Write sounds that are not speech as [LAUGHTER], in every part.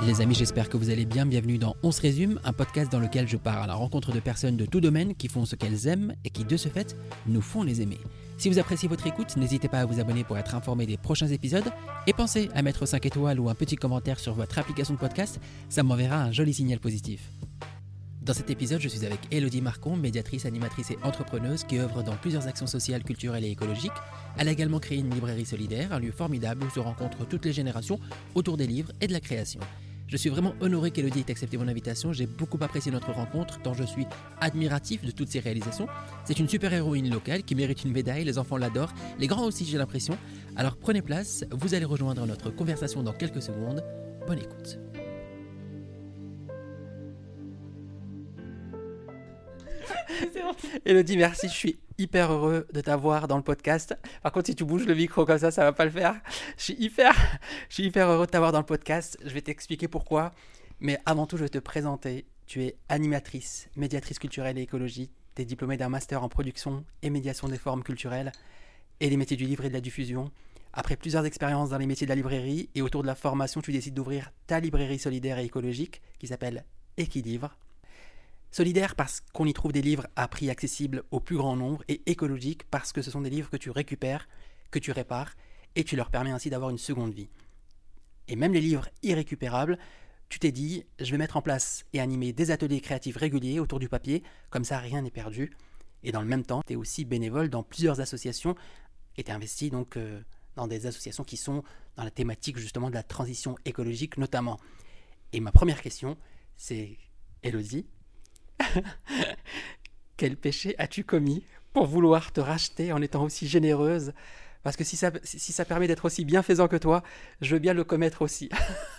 Les amis, j'espère que vous allez bien. Bienvenue dans On se résume, un podcast dans lequel je pars à la rencontre de personnes de tout domaine qui font ce qu'elles aiment et qui, de ce fait, nous font les aimer. Si vous appréciez votre écoute, n'hésitez pas à vous abonner pour être informé des prochains épisodes et pensez à mettre 5 étoiles ou un petit commentaire sur votre application de podcast, ça m'enverra un joli signal positif. Dans cet épisode, je suis avec Elodie Marcon, médiatrice, animatrice et entrepreneuse qui œuvre dans plusieurs actions sociales, culturelles et écologiques. Elle a également créé une librairie solidaire, un lieu formidable où se rencontrent toutes les générations autour des livres et de la création. Je suis vraiment honoré qu'Elodie ait accepté mon invitation. J'ai beaucoup apprécié notre rencontre, tant je suis admiratif de toutes ses réalisations. C'est une super héroïne locale qui mérite une médaille. Les enfants l'adorent, les grands aussi, j'ai l'impression. Alors prenez place, vous allez rejoindre notre conversation dans quelques secondes. Bonne écoute. [LAUGHS] Elodie, merci. Je suis hyper heureux de t'avoir dans le podcast. Par contre, si tu bouges le micro comme ça, ça va pas le faire. Je suis hyper, je heureux de t'avoir dans le podcast. Je vais t'expliquer pourquoi. Mais avant tout, je vais te présenter. Tu es animatrice, médiatrice culturelle et écologique. Tu es diplômée d'un master en production et médiation des formes culturelles et les métiers du livre et de la diffusion. Après plusieurs expériences dans les métiers de la librairie et autour de la formation, tu décides d'ouvrir ta librairie solidaire et écologique qui s'appelle Equilivre. Solidaire parce qu'on y trouve des livres à prix accessible au plus grand nombre et écologique parce que ce sont des livres que tu récupères, que tu répares et tu leur permets ainsi d'avoir une seconde vie. Et même les livres irrécupérables, tu t'es dit, je vais mettre en place et animer des ateliers créatifs réguliers autour du papier, comme ça rien n'est perdu. Et dans le même temps, tu es aussi bénévole dans plusieurs associations et tu es investi donc euh, dans des associations qui sont dans la thématique justement de la transition écologique notamment. Et ma première question, c'est Elodie, [LAUGHS] quel péché as-tu commis pour vouloir te racheter en étant aussi généreuse? Parce que si ça, si ça permet d'être aussi bienfaisant que toi, je veux bien le commettre aussi. [LAUGHS]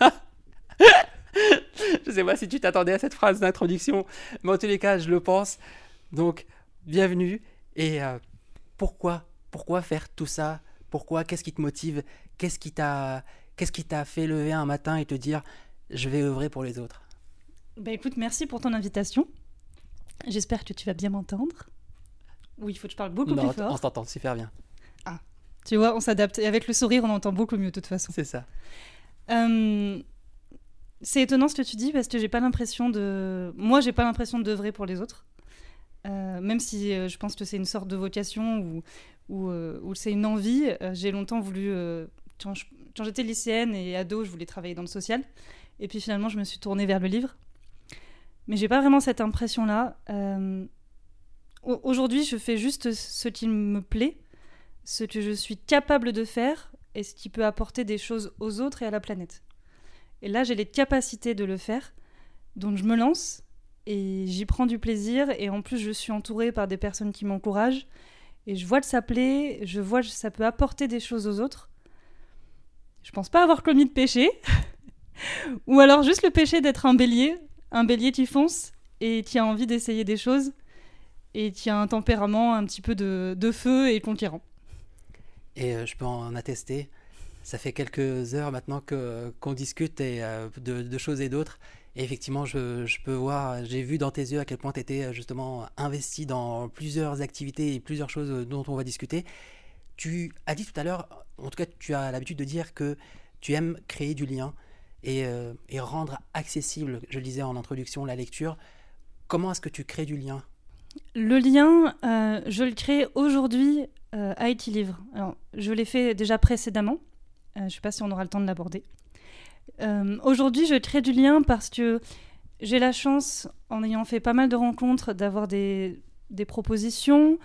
je sais pas si tu t'attendais à cette phrase d'introduction, mais en tous les cas, je le pense. Donc, bienvenue. Et euh, pourquoi Pourquoi faire tout ça? Pourquoi? Qu'est-ce qui te motive? Qu'est-ce qui t'a Qu'est-ce qui t'a fait lever un matin et te dire je vais œuvrer pour les autres? Bah écoute, merci pour ton invitation. J'espère que tu vas bien m'entendre. Oui, il faut que je parle beaucoup plus fort. On s'entend super bien. Ah, tu vois, on s'adapte. Et avec le sourire, on entend beaucoup mieux de toute façon. C'est ça. Euh, c'est étonnant ce que tu dis parce que j'ai pas l'impression de. Moi, j'ai pas l'impression d'œuvrer pour les autres. Euh, même si euh, je pense que c'est une sorte de vocation ou, ou, ou c'est une envie. j'ai longtemps voulu. quand j'étais lycéenne et ado, je voulais travailler dans le social. Et puis finalement, je me suis tournée vers le livre. Mais j'ai pas vraiment cette impression-là. Euh, aujourd'hui, je fais juste ce qui me plaît, ce que je suis capable de faire et ce qui peut apporter des choses aux autres et à la planète. Et là, j'ai les capacités de le faire, donc je me lance et j'y prends du plaisir. Et en plus, je suis entourée par des personnes qui m'encouragent. Et je vois que ça plaît, je vois que ça peut apporter des choses aux autres. Je pense pas avoir commis de péché. [LAUGHS] Ou alors juste le péché d'être un bélier un bélier qui fonce et qui a envie d'essayer des choses et qui a un tempérament un petit peu de, feu et conquérant. Et euh, je peux en attester. Ça fait quelques heures maintenant que qu'on discute euh, de, choses et d'autres. Et effectivement, je, je peux voir, j'ai vu dans tes yeux à quel point tu étais euh, justement investi dans plusieurs activités et plusieurs choses dont on va discuter. Tu as dit tout à l'heure, en tout cas, tu as l'habitude de dire que tu aimes créer du lien. Euh, et, rendre accessible, je le disais en introduction, la lecture. Comment est-ce que tu crées du lien? Le lien, euh, je le crée aujourd'hui euh, à Equilivre. Alors, je l'ai fait déjà précédemment. je ne sais pas si on aura le temps de l'aborder. aujourd'hui, je crée du lien parce que j'ai la chance, en ayant fait pas mal de rencontres, d'avoir des, des, propositions,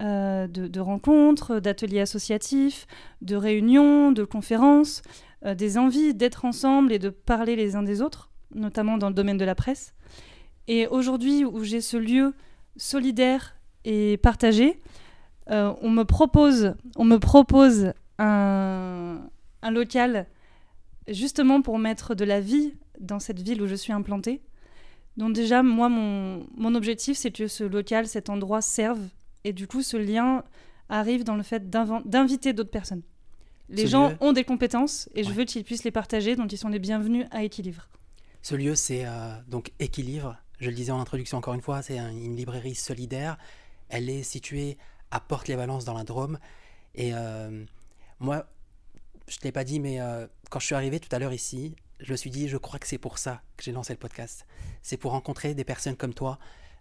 de, de, rencontres, d'ateliers associatifs, de réunions, de conférences, euh, des envies d'être ensemble et de parler les uns des autres, notamment dans le domaine de la presse. Et aujourd'hui, où j'ai ce lieu solidaire et partagé, euh, on me propose, on me propose un, local justement pour mettre de la vie dans cette ville où je suis implantée. Donc déjà, moi, mon objectif, c'est que ce local, cet endroit serve. Et du coup, ce lien arrive dans le fait d'inviter d'autres personnes. Les gens ont des compétences et je veux qu'ils puissent les partager, donc ils sont les bienvenus à Équilibre. Ce lieu, c'est euh, donc Équilibre. Je le disais en introduction encore une fois, c'est une librairie solidaire. Elle est située à Porte-les-Valences dans la Drôme. Et euh, moi, je ne l'ai pas dit, mais euh, quand je suis arrivé tout à l'heure ici, je me suis dit, je crois que c'est pour ça que j'ai lancé le podcast. C'est pour rencontrer des personnes comme toi.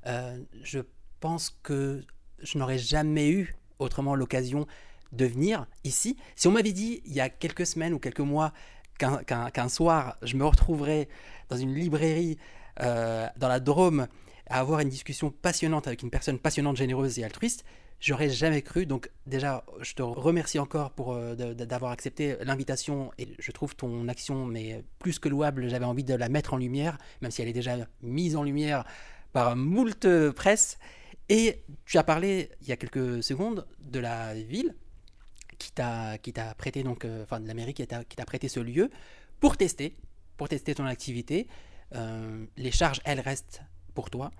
Euh, je pense que je n'aurais jamais eu autrement l'occasion de venir ici. Si on m'avait dit il y a quelques semaines ou quelques mois qu'un soir, je me retrouverais dans une librairie euh, dans la Drôme à avoir une discussion passionnante avec une personne passionnante, généreuse et altruiste, j'aurais jamais cru. Donc déjà, je te remercie encore pour euh, d'avoir accepté l'invitation et je trouve ton action mais plus que louable. J'avais envie de la mettre en lumière, même si elle est déjà mise en lumière par moult presse. Et tu as parlé il y a quelques secondes de la ville qui t'a prêté donc euh, enfin de l'Amérique qui t'a prêté ce lieu pour tester pour tester ton activité. Euh, les charges elles restent pour toi.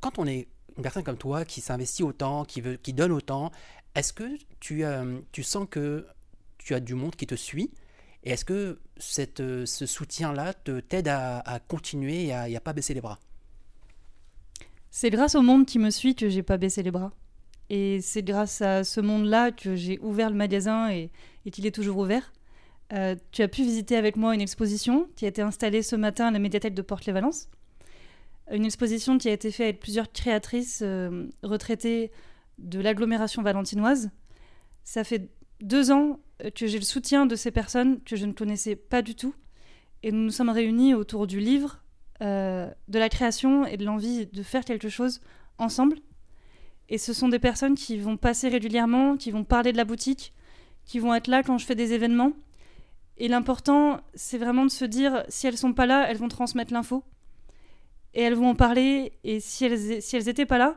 Quand on est une personne comme toi qui s'investit autant, qui veut qui donne autant, est-ce que tu euh, tu sens que tu as du monde qui te suit? Et est-ce que cette, ce soutien-là te t'aide à, à, continuer et à, et à pas baisser les bras? C'est grâce au monde qui me suit que j'ai pas baissé les bras. Et c'est grâce à ce monde-là que j'ai ouvert le magasin et, qu'il est toujours ouvert. Euh, tu as pu visiter avec moi une exposition qui a été installée ce matin à la médiathèque de Porte-les-Valences. Une exposition qui a été faite avec plusieurs créatrices euh, retraitées de l'agglomération valentinoise. Ça fait deux ans euh, que j'ai le soutien de ces personnes que je ne connaissais pas du tout. Et nous nous sommes réunis autour du livre, de la création et de l'envie de faire quelque chose ensemble. Et ce sont des personnes qui vont passer régulièrement, qui vont parler de la boutique, qui vont être là quand je fais des événements. Et l'important, c'est vraiment de se dire, si elles sont pas là, elles vont transmettre l'info. Et elles vont en parler. Et si elles, si elles étaient pas là,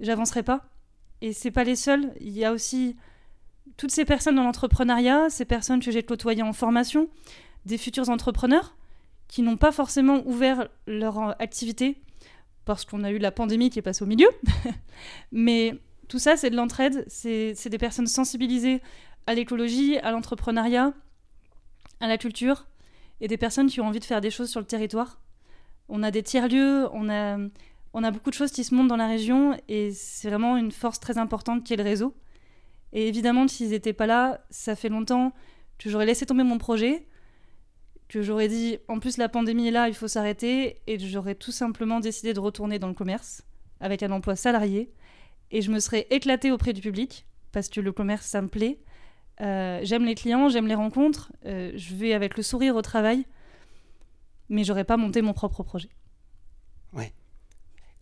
j'avancerais pas. Et c'est pas les seules. Il y a aussi toutes ces personnes dans l'entrepreneuriat, ces personnes que j'ai côtoyées en formation, des futurs entrepreneurs qui n'ont pas forcément ouvert leur activité parce qu'on a eu la pandémie qui est passée au milieu. [LAUGHS] Mais tout ça, c'est de l'entraide, c'est des personnes sensibilisées à l'écologie, à l'entrepreneuriat, à la culture, et des personnes qui ont envie de faire des choses sur le territoire. On a des tiers-lieux, on a, beaucoup de choses qui se montent dans la région, et c'est vraiment une force très importante qui est le réseau. Et évidemment, s'ils n'étaient pas là, ça fait longtemps que j'aurais laissé tomber mon projet, que j'aurais dit en plus la pandémie est là, il faut s'arrêter et j'aurais tout simplement décidé de retourner dans le commerce avec un emploi salarié et je me serais éclatée auprès du public parce que le commerce ça me plaît. Euh, j'aime les clients, j'aime les rencontres, euh, je vais avec le sourire au travail, mais j'aurais pas monté mon propre projet. Ouais.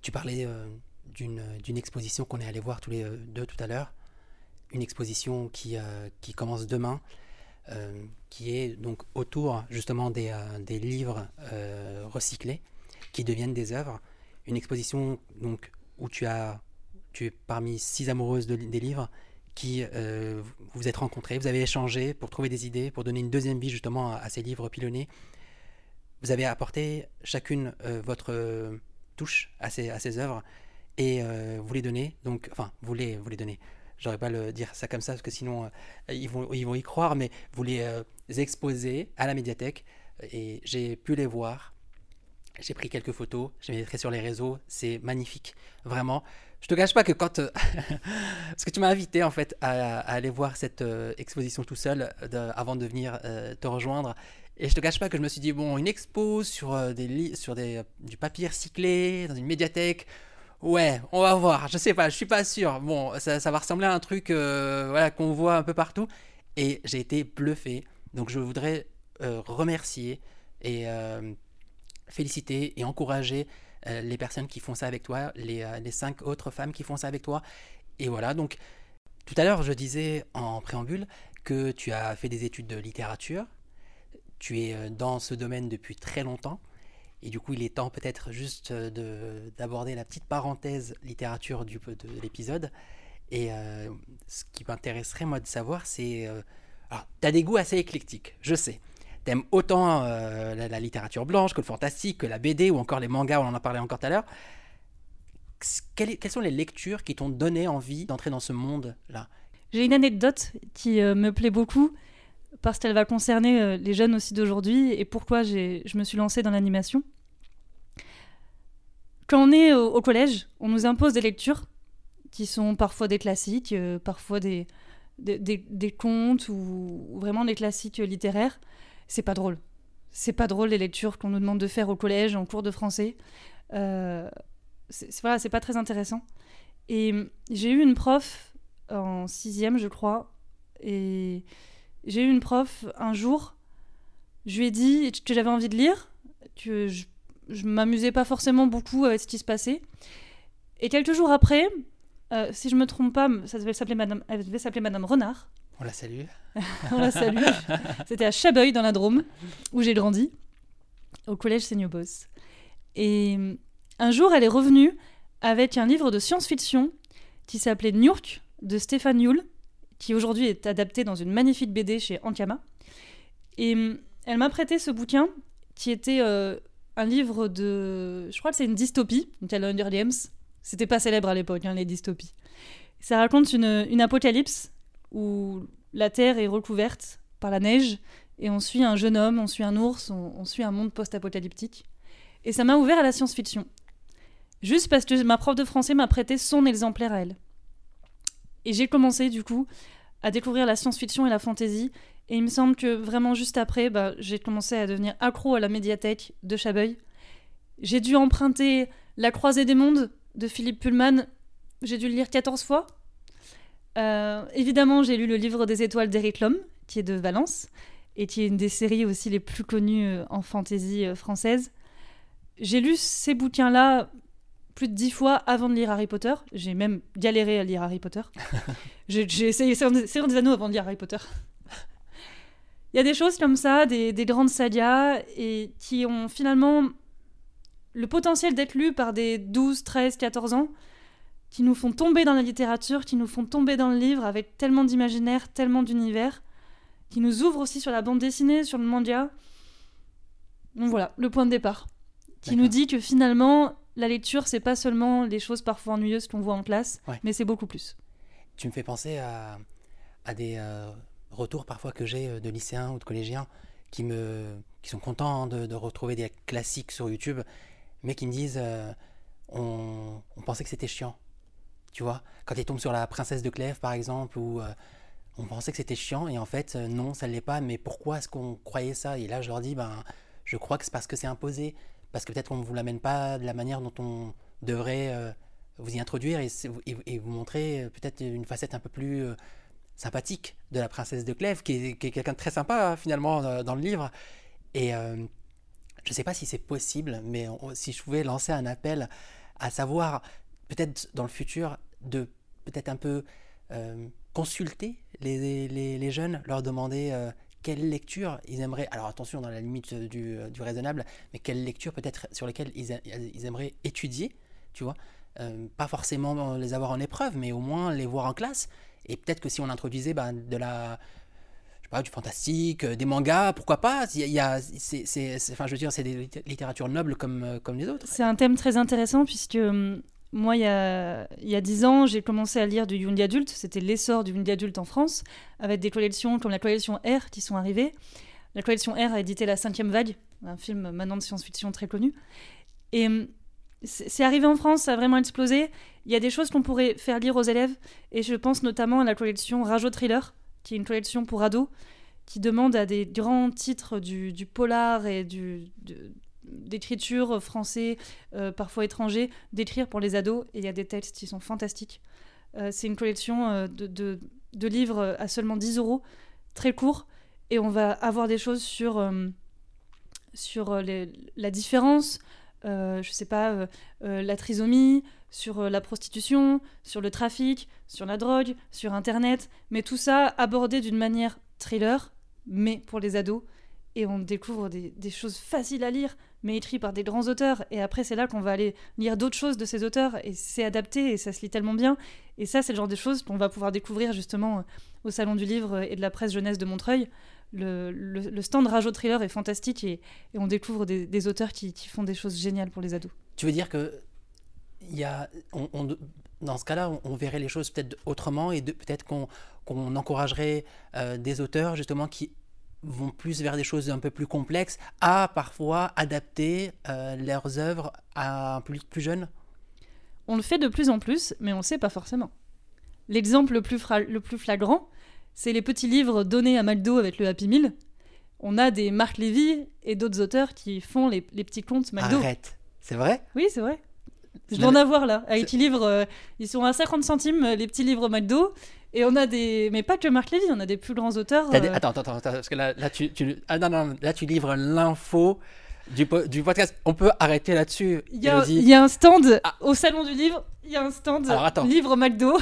Tu parlais euh, d'une exposition qu'on est allé voir tous les deux tout à l'heure, une exposition qui, qui commence demain. Euh, qui est donc autour justement des, euh, livres euh, recyclés qui deviennent des œuvres. Une exposition donc où tu as tu es parmi six amoureuses de, des livres qui vous êtes rencontrées, vous avez échangé pour trouver des idées, pour donner une deuxième vie justement à, ces livres pilonnés. Vous avez apporté chacune votre touche à ces, à ces œuvres et vous les donnez, donc, enfin, vous les, vous les donnez. J'aurais pas le dire ça comme ça parce que sinon euh, ils, vont, ils vont y croire, mais vous les euh, exposez à la médiathèque et j'ai pu les voir. J'ai pris quelques photos, je les mettrai sur les réseaux, c'est magnifique, vraiment. Je te cache pas que quand. Euh, [LAUGHS] parce que tu m'as invité en fait à, aller voir cette exposition tout seul avant de venir te rejoindre. Et je te cache pas que je me suis dit, bon, une expo sur, des, sur des, du papier recyclé dans une médiathèque, Ouais, on va voir. Je sais pas, je suis pas sûr. Bon, ça, va ressembler à un truc euh, voilà, qu'on voit un peu partout. Et j'ai été bluffé. Donc je voudrais euh, remercier et euh, féliciter et encourager les personnes qui font ça avec toi, les, les, cinq autres femmes qui font ça avec toi. Et voilà, donc tout à l'heure je disais en préambule que tu as fait des études de littérature. Tu es dans ce domaine depuis très longtemps. Et du coup, il est temps peut-être juste euh, d'aborder la petite parenthèse littérature de l'épisode. Et euh, ce qui m'intéresserait, moi, de savoir, c'est... Euh, alors, tu as des goûts assez éclectiques, je sais. T'aimes autant la, littérature blanche que le fantastique, que la BD ou encore les mangas, on en a parlé encore tout à l'heure. Quelles, sont les lectures qui t'ont donné envie d'entrer dans ce monde-là? J'ai une anecdote qui me plaît beaucoup parce qu'elle va concerner euh, les jeunes aussi d'aujourd'hui et pourquoi je me suis lancée dans l'animation. Quand on est au, collège, on nous impose des lectures qui sont parfois des classiques, euh, parfois des, des, contes ou, vraiment des classiques littéraires. C'est pas drôle. c'est pas drôle les lectures qu'on nous demande de faire au collège, en cours de français. Euh, c'est pas très intéressant. Et j'ai eu une prof en sixième, je crois, et j'ai eu une prof un jour. Je lui ai dit que j'avais envie de lire, que je, je m'amusais pas forcément beaucoup avec ce qui se passait. Et quelques jours après, euh, si je me trompe pas, ça devait s'appeler Madame, elle devait s'appeler Madame Renard. On la salue. [LAUGHS] On la salue. C'était à Chabeuil, dans la Drôme, où j'ai grandi, au collège Seigneur Boss. Et un jour, elle est revenue avec un livre de science-fiction qui s'appelait Nurk de Stéphane Yule, qui aujourd'hui est adapté dans une magnifique BD chez Ankama. Et euh, elle m'a prêté ce bouquin qui était un livre de. Je crois que c'est une dystopie, donc elle Hunger Games, c'était pas célèbre à l'époque, hein, les dystopies. Ça raconte une, apocalypse où la Terre est recouverte par la neige et on suit un jeune homme, on suit un ours, on, suit un monde post-apocalyptique. Et ça m'a ouvert à la science-fiction. Juste parce que ma prof de français m'a prêté son exemplaire à elle. Et j'ai commencé du coup à découvrir la science-fiction et la fantasy. Et il me semble que vraiment juste après, bah, j'ai commencé à devenir accro à la médiathèque de Chabeuil. J'ai dû emprunter La Croisée des Mondes de Philippe Pullman, j'ai dû le lire 14 fois. Euh, évidemment, j'ai lu le livre des étoiles d'Eric Lhomme, qui est de Valence, et qui est une des séries aussi les plus connues euh, en fantaisie euh, française. J'ai lu ces bouquins-là plus de dix fois avant de lire Harry Potter. J'ai même galéré à lire Harry Potter. [LAUGHS] j'ai essayé Seigneur des Anneaux avant de lire Harry Potter. Il y a des choses comme ça, des, des grandes sagas, et qui ont finalement le potentiel d'être lu par des 12, 13, 14 ans qui nous font tomber dans la littérature, qui nous font tomber dans le livre avec tellement d'imaginaire, tellement d'univers, qui nous ouvrent aussi sur la bande dessinée, sur le manga. Donc voilà, le point de départ. Qui nous dit que finalement, la lecture, c'est pas seulement les choses parfois ennuyeuses qu'on voit en classe, mais c'est beaucoup plus. Tu me fais penser à, à des euh, retours parfois que j'ai euh, de lycéens ou de collégiens qui, me, qui sont contents de, de retrouver des classiques sur YouTube mais qui me disent euh, on, pensait que c'était chiant. Tu vois Quand ils tombent sur la princesse de Clèves, par exemple, ou on pensait que c'était chiant, et en fait, non, ça ne l'est pas, mais pourquoi est-ce qu'on croyait ça? Et là, je leur dis ben, je crois que c'est parce que c'est imposé, parce que peut-être qu'on ne vous l'amène pas de la manière dont on devrait vous y introduire et, vous montrer peut-être une facette un peu plus sympathique de la princesse de Clèves, qui est, quelqu'un de très sympa finalement dans le livre. Et, je ne sais pas si c'est possible, mais si je pouvais lancer un appel à savoir, peut-être dans le futur, de peut-être un peu euh, consulter les, jeunes, leur demander euh, quelle lecture ils aimeraient, alors attention dans la limite du, du raisonnable, mais quelle lecture peut-être sur lesquelles ils, ils, aimeraient étudier, tu vois, euh, pas forcément les avoir en épreuve, mais au moins les voir en classe, et peut-être que si on introduisait ben, de la du fantastique, euh, des mangas, pourquoi pas Il y a, c'est, enfin, je veux dire, c'est des littératures nobles comme, euh, comme les autres. C'est un thème très intéressant puisque hum, moi, il y a, il y a 10 ans, j'ai commencé à lire du young adulte. C'était l'essor du young adulte en France, avec des collections comme la collection R qui sont arrivées. La collection R a édité La Cinquième Vague, un film maintenant de science-fiction très connu. Et hum, c'est arrivé en France, ça a vraiment explosé. Il y a des choses qu'on pourrait faire lire aux élèves, et je pense notamment à la collection Rajo Thriller, qui est une collection pour ados, qui demande à des grands titres du, polar et du, d'écriture français, euh, parfois étranger, d'écrire pour les ados. Et il y a des textes qui sont fantastiques. Euh, c'est une collection euh, de, de, livres à seulement 10 euros, très court. Et on va avoir des choses sur, sur la différence, je sais pas, la trisomie, sur la prostitution, sur le trafic, sur la drogue, sur Internet, mais tout ça abordé d'une manière thriller, mais pour les ados. Et on découvre des, choses faciles à lire, mais écrites par des grands auteurs. Et après, c'est là qu'on va aller lire d'autres choses de ces auteurs, et c'est adapté, et ça se lit tellement bien. Et ça, c'est le genre de choses qu'on va pouvoir découvrir justement au Salon du Livre et de la presse jeunesse de Montreuil. Le, le, stand Rajo Thriller est fantastique, et, on découvre des, auteurs qui, qui font des choses géniales pour les ados. Tu veux dire que y a, on, dans ce cas-là, on, verrait les choses peut-être autrement et peut-être qu'on encouragerait euh, des auteurs justement qui vont plus vers des choses un peu plus complexes à parfois adapter euh, leurs œuvres à un public plus jeune On le fait de plus en plus, mais on ne sait pas forcément. L'exemple le, plus le plus flagrant, c'est les petits livres donnés à McDo avec le Happy Meal, on a des Marc Lévy et d'autres auteurs qui font les, les petits contes McDo. Arrête. C'est vrai? Oui, c'est vrai. Je dois en avoir là. Avec petits livres, euh, ils sont à 50 centimes, les petits livres McDo. Et on a des. Mais pas que Marc Lévy, on a des plus grands auteurs. Des- euh, Attends, attends, attends, parce que là, là tu, tu- ah non, non, là, tu livres l'info du, po- du podcast. On peut arrêter là-dessus. Il y, a, y un stand Ah. au salon du livre, il y a un stand Alors, attends. livre McDo.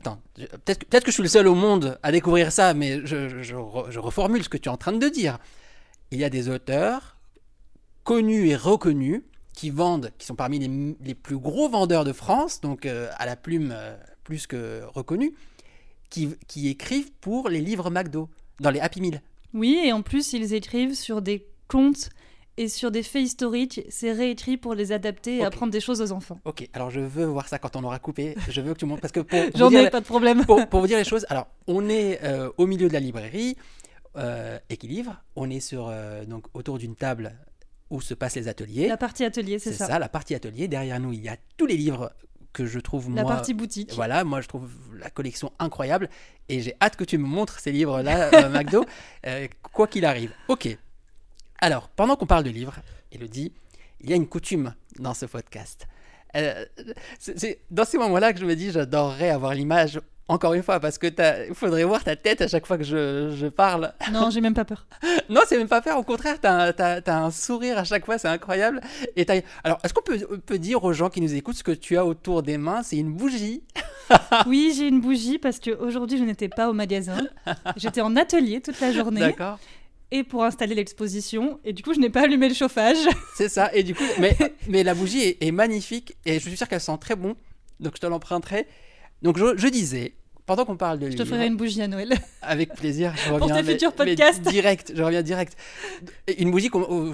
Attends, peut-être que, je suis le seul au monde à découvrir ça, mais je, je- je re- je reformule ce que tu es en train de dire. Il y a des auteurs connus et reconnus qui vendent, qui sont parmi les, les plus gros vendeurs de France, donc euh, à la plume euh, plus que reconnus, qui, qui écrivent pour les livres McDo, dans les Happy Meal. Oui, et en plus, ils écrivent sur des contes et sur des faits historiques. C'est réécrit pour les adapter et apprendre des choses aux enfants. Ok, alors je veux voir ça quand on aura coupé. Je veux que tu montres parce que pour, [LAUGHS] J'en vous dire, ai pas de problème. pour, pour vous dire les choses, alors on est euh, au milieu de la librairie euh, Équilibre. On est sur euh, donc autour d'une table où se passent les ateliers. La partie atelier, c'est C'est ça. ça. la partie atelier. Derrière nous, il y a tous les livres que je trouve La moi. partie boutique. Voilà, moi je trouve la collection incroyable et j'ai hâte que tu me montres ces livres-là, [LAUGHS] euh, McDo, euh, quoi qu'il arrive. Ok. Alors, pendant qu'on parle de livres, Elodie, il y a une coutume dans ce podcast. Euh, c'est dans ces moments-là que je me dis, j'adorerais avoir l'image, encore une fois, parce que il faudrait voir ta tête à chaque fois que je, je parle. [LAUGHS] Non, j'ai même pas peur. [LAUGHS] Non, c'est même pas faire, au contraire, t'as un, t'as un sourire à chaque fois, c'est incroyable. Et Alors, est-ce qu'on peut, peut dire aux gens qui nous écoutent ce que tu as autour des mains? C'est une bougie. [LAUGHS] Oui, j'ai une bougie parce qu'aujourd'hui, je n'étais pas au magasin. J'étais en atelier toute la journée D'accord et pour installer l'exposition. Et du coup, je n'ai pas allumé le chauffage. [LAUGHS] C'est ça. Et du coup, mais, mais la bougie est, magnifique et je suis sûr qu'elle sent très bon. Donc je te l'emprunterai. Donc je disais, pendant qu'on parle de Je te livres, ferai une bougie à Noël. [LAUGHS] avec plaisir, je [LAUGHS] reviens. tes mais- futurs podcasts. [LAUGHS] direct, je reviens direct. Une bougie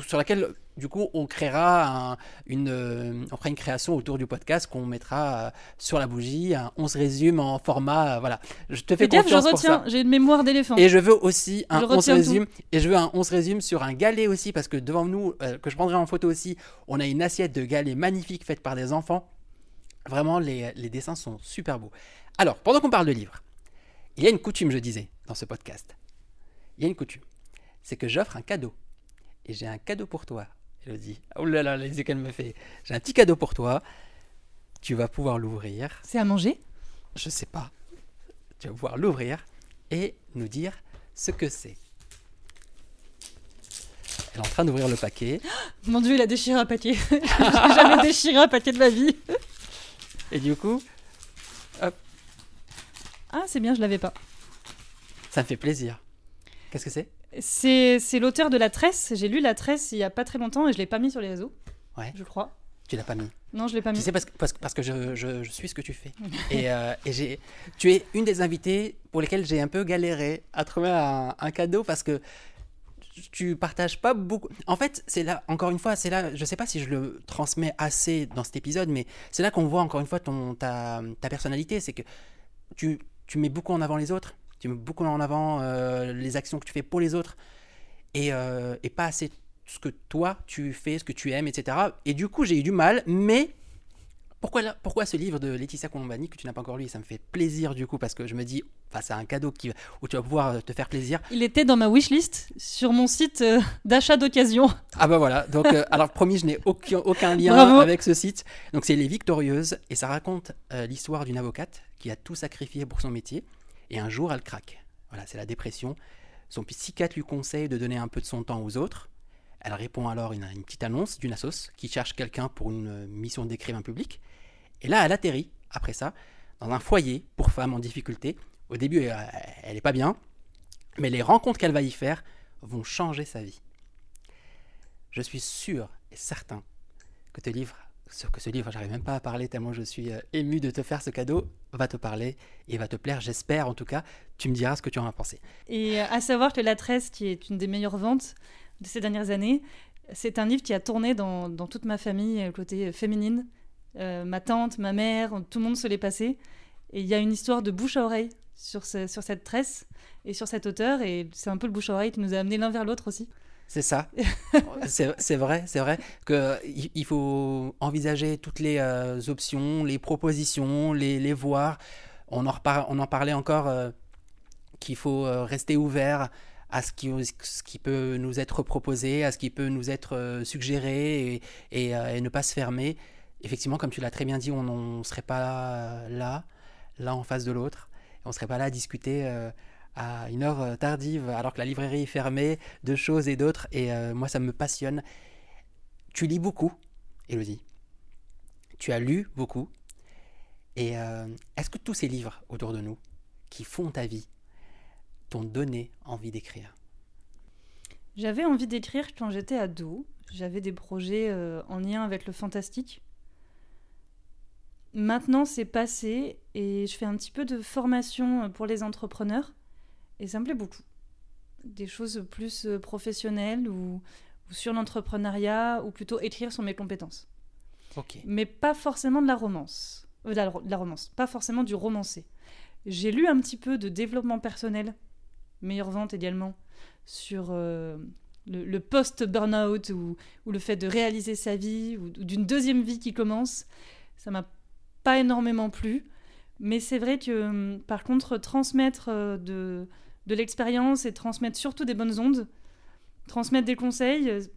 sur laquelle, du coup, on créera un- une, euh, on fera une création autour du podcast qu'on mettra euh, sur la bougie. Un- on se résume en format, euh, voilà. Je te fais Fais gaffe, je confiance pour retiens. J'ai une mémoire d'éléphant. Et je veux aussi un Je 11 retiens tout. résume et je veux un 11 résume sur un galet aussi parce que devant nous euh, que je prendrai en photo aussi, on a une assiette de galet magnifique faite par des enfants. Vraiment les, les dessins sont super beaux. Alors, pendant qu'on parle de livres, il y a une coutume, je disais, dans ce podcast. Il y a une coutume. C'est que j'offre un cadeau. Et j'ai un cadeau pour toi, Elodie. Oh là là, les yeux qu'elle me fait. J'ai un petit cadeau pour toi. Tu vas pouvoir l'ouvrir. C'est à manger? Je sais pas. Tu vas pouvoir l'ouvrir et nous dire ce que c'est. Elle est en train d'ouvrir le paquet. [GASPS] Mon dieu, il a déchiré un paquet. [LAUGHS] J'ai jamais déchiré un paquet de ma vie. Et du coup, Ah, c'est bien, je l'avais pas. ça me fait plaisir. Qu'est-ce que c'est? C'est l'auteur de La Tresse. J'ai lu La Tresse il y a pas très longtemps et je l'ai pas mis sur les réseaux. Ouais. Je crois. Tu l'as pas mis? Non, je l'ai pas mis. Tu sais parce que, parce, que- parce que je, je- je suis ce que tu fais. [LAUGHS] et euh, et j'ai, tu es une des invitées pour lesquelles j'ai un peu galéré à trouver un, un cadeau parce que tu partages pas beaucoup. En fait, c'est là, encore une fois, c'est là, je sais pas si je le transmets assez dans cet épisode, mais c'est là qu'on voit encore une fois ton, ta, ta personnalité. C'est que tu, tu mets beaucoup en avant les autres, tu mets beaucoup en avant euh, les actions que tu fais pour les autres et, euh, et pas assez ce que toi tu fais, ce que tu aimes, etc. Et du coup, j'ai eu du mal, mais pourquoi, là- pourquoi ce livre de Laetitia Colombani que tu n'as pas encore lu? Ça me fait plaisir du coup parce que je me dis, enfin, c'est un cadeau qui, où tu vas pouvoir euh, te faire plaisir. Il était dans ma wishlist sur mon site euh, d'achat d'occasion. Ah bah voilà, donc alors promis, je n'ai aucun, aucun lien [LAUGHS] Bravo. avec ce site. Donc c'est Les Victorieuses et ça raconte l'histoire d'une avocate qui a tout sacrifié pour son métier et un jour elle craque. Voilà, c'est la dépression. Son psychiatre lui conseille de donner un peu de son temps aux autres. Elle répond alors à une, une petite annonce d'une assos qui cherche quelqu'un pour une euh, mission d'écrivain public. Et là, elle atterrit, après ça, dans un foyer pour femmes en difficulté. Au début, elle n'est pas bien, mais les rencontres qu'elle va y faire vont changer sa vie. Je suis sûr et certain que, te livre, ce- que ce livre, j'arrive même pas à parler tellement je suis euh, ému de te faire ce cadeau, va te parler et va te plaire, j'espère en tout cas. Tu me diras ce que tu en as pensé. Et euh, à savoir que La Tresse, qui est une des meilleures ventes de ces dernières années, c'est un livre qui a tourné dans, toute ma famille, côté féminine. Euh, ma tante, ma mère, tout le monde se l'est passé. Et il y a une histoire de bouche à oreille sur, ce- sur cette tresse et sur cet auteur. Et c'est un peu le bouche à oreille qui nous a amenés l'un vers l'autre aussi. C'est ça. [LAUGHS] c'est vrai, c'est vrai que il il faut envisager toutes les euh, options, les propositions, les, les voir. On en, repar- on en parlait encore euh, qu'il faut euh, rester ouvert à ce qui, ce qui peut nous être proposé, à ce qui peut nous être suggéré et, et, ne pas se fermer. Effectivement, comme tu l'as très bien dit, on ne serait pas là, là en face de l'autre. On ne serait pas là à discuter à une heure tardive alors que la librairie est fermée de choses et d'autres. Et moi, ça me passionne. Tu lis beaucoup, Elodie. Tu as lu beaucoup. Et euh, est-ce que tous ces livres autour de nous, qui font ta vie, t'ont donné envie d'écrire? J'avais envie d'écrire quand j'étais ado. J'avais des projets euh, en lien avec le fantastique. Maintenant, c'est passé et je fais un petit peu de formation pour les entrepreneurs. Et ça me plaît beaucoup. Des choses plus euh, professionnelles ou, ou sur l'entrepreneuriat, ou plutôt écrire sur mes compétences. Mais pas forcément de la romance. Euh, de, la, romance, pas forcément du romancé. J'ai lu un petit peu de développement personnel, meilleure vente également, sur euh, le, post-burnout ou, ou, le fait de réaliser sa vie ou, d'une deuxième vie qui commence. Ça m'a pas énormément plu. Mais c'est vrai que, hum, par contre, transmettre de, de l'expérience et transmettre surtout des bonnes ondes, transmettre des conseils,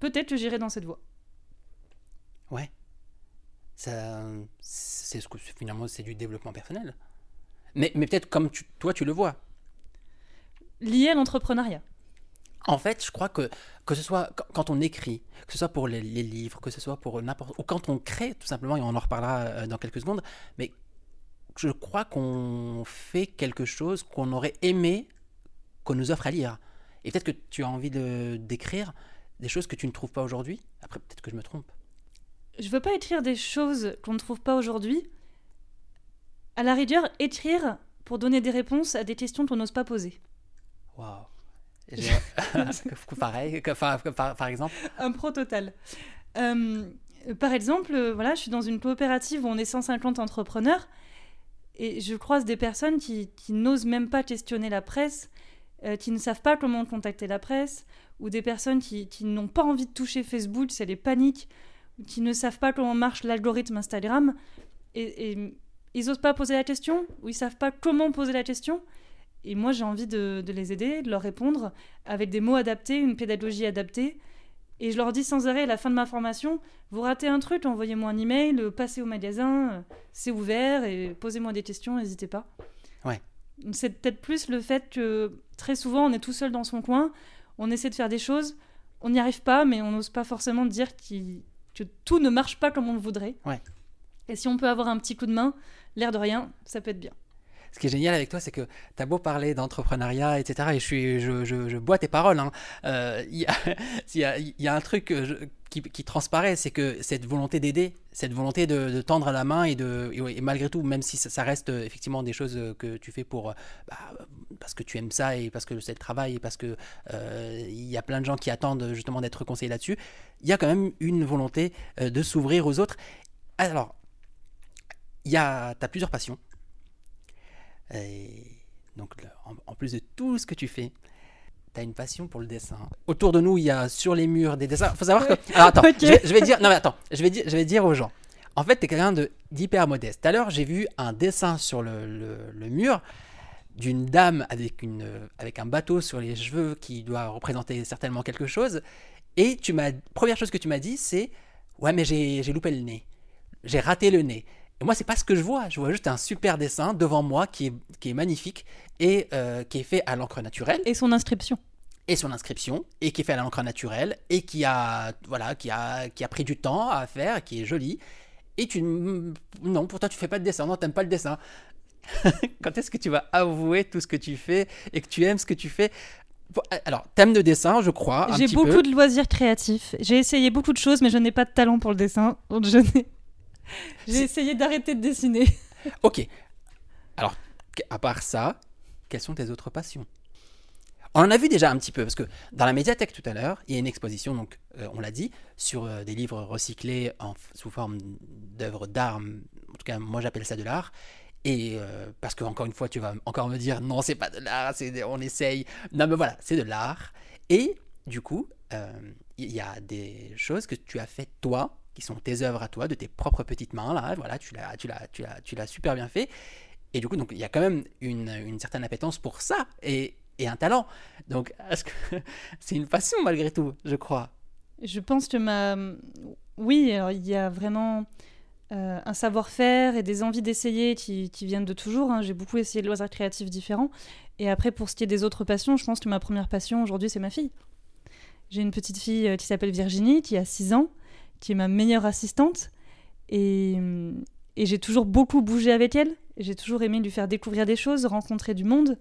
peut-être que j'irai dans cette voie. Ouais ça, c'est ce que finalement c'est du développement personnel. Mais, mais peut-être comme toi tu le vois. Lié à l'entrepreneuriat. En fait, je crois que que ce soit quand on écrit, que ce soit pour les, livres, que ce soit pour n'importe ou quand on crée tout simplement, et on en reparlera euh, dans quelques secondes, mais je crois qu'on fait quelque chose qu'on aurait aimé qu'on nous offre à lire. Et peut-être que tu as envie de d'écrire des choses que tu ne trouves pas aujourd'hui. Après, peut-être que je me trompe je veux pas écrire des choses qu'on ne trouve pas aujourd'hui. À la rigueur, écrire pour donner des réponses à des questions qu'on n'ose pas poser. Waouh. [LAUGHS] [LAUGHS] Pareil, par, par, exemple Un pro total. Euh, par exemple, voilà, je suis dans une coopérative où on est 150 entrepreneurs et je croise des personnes qui, n'osent même pas questionner la presse, euh, qui ne savent pas comment contacter la presse, ou des personnes qui, n'ont pas envie de toucher Facebook, c'est les paniques qui ne savent pas comment marche l'algorithme Instagram et, ils osent pas poser la question ou ils savent pas comment poser la question. Et moi, j'ai envie de, les aider, de leur répondre avec des mots adaptés, une pédagogie adaptée. Et je leur dis sans arrêt à la fin de ma formation, vous ratez un truc, envoyez-moi un email, passez au magasin, c'est ouvert et posez-moi des questions, n'hésitez pas. Ouais. C'est peut-être plus le fait que très souvent on est tout seul dans son coin, on essaie de faire des choses, on n'y arrive pas, mais on n'ose pas forcément dire que tout ne marche pas comme on le voudrait. Ouais. Et si on peut avoir un petit coup de main, l'air de rien, ça peut être bien. Ce qui est génial avec toi, c'est que tu as beau parler d'entrepreneuriat, etc. Et je, bois tes paroles. Hein. Euh, il y, a, [LAUGHS] un truc qui, qui, transparaît, c'est que cette volonté d'aider, cette volonté de, tendre la main et, de, malgré tout, même si ça, reste euh, effectivement des choses que tu fais pour, bah, parce que tu aimes ça et parce que c'est le travail et parce que euh, il y a plein de gens qui attendent justement d'être conseillés là-dessus, il y a quand même une volonté de s'ouvrir aux autres. Alors, tu as plusieurs passions. Et donc, en, plus de tout ce que tu fais, tu as une passion pour le dessin. Autour de nous, il y a sur les murs des dessins. Il faut savoir que. Alors, attends, je, vais dire. Non, mais attends, je vais dire, je vais dire aux gens. En fait, tu es quelqu'un d'hyper modeste. Tout à l'heure, j'ai vu un dessin sur le, le, mur d'une dame avec, une, avec un bateau sur les cheveux qui doit représenter certainement quelque chose. Et tu m'as, première chose que tu m'as dit, c'est Ouais, mais j'ai loupé le nez. J'ai raté le nez. Et moi, c'est pas ce que je vois. Je vois juste un super dessin devant moi qui est, qui est magnifique et euh, qui est fait à l'encre naturelle. Et son inscription. Et son inscription, et qui est fait à l'encre naturelle, et qui a, voilà, qui, a, qui a pris du temps à faire, qui est joli. Et tu. Non, pourtant, tu fais pas de dessin. Non, t'aimes pas le dessin. [LAUGHS] Quand est-ce que tu vas avouer tout ce que tu fais et que tu aimes ce que tu fais? Alors, thème de dessin, je crois. J'ai beaucoup de loisirs créatifs. J'ai essayé beaucoup de choses, mais je n'ai pas de talent pour le dessin. Donc, je n'ai [LAUGHS] j'ai essayé d'arrêter de dessiner. [LAUGHS] ok. Alors, à part ça, quelles sont tes autres passions? On en a vu déjà un petit peu, parce que dans la médiathèque tout à l'heure, il y a une exposition, donc euh, on l'a dit, sur euh, des livres recyclés en, sous forme d'œuvres d'art. En tout cas, moi j'appelle ça de l'art. Et euh, parce que encore une fois, tu vas encore me dire non, c'est pas de l'art, on essaye. Non, mais voilà, c'est de l'art. Et du coup, il y a des choses que tu as faites toi qui sont tes œuvres à toi, de tes propres petites mains, là, voilà, tu l'as, tu tu tu l'as super bien fait. Et du coup, donc, il y a quand même une, une, certaine appétence pour ça. Et et un talent. Donc, est-ce que [LAUGHS] c'est une passion malgré tout, je crois? Je pense que ma. Oui, alors il y a vraiment euh, un savoir-faire et des envies d'essayer qui, qui viennent de toujours. hein. J'ai beaucoup essayé de loisirs créatifs différents. Et après, pour ce qui est des autres passions, je pense que ma première passion aujourd'hui, c'est ma fille. J'ai une petite fille euh, qui s'appelle Virginie, qui a 6 ans, qui est ma meilleure assistante. Et, j'ai toujours beaucoup bougé avec elle. J'ai toujours aimé lui faire découvrir des choses, rencontrer du monde.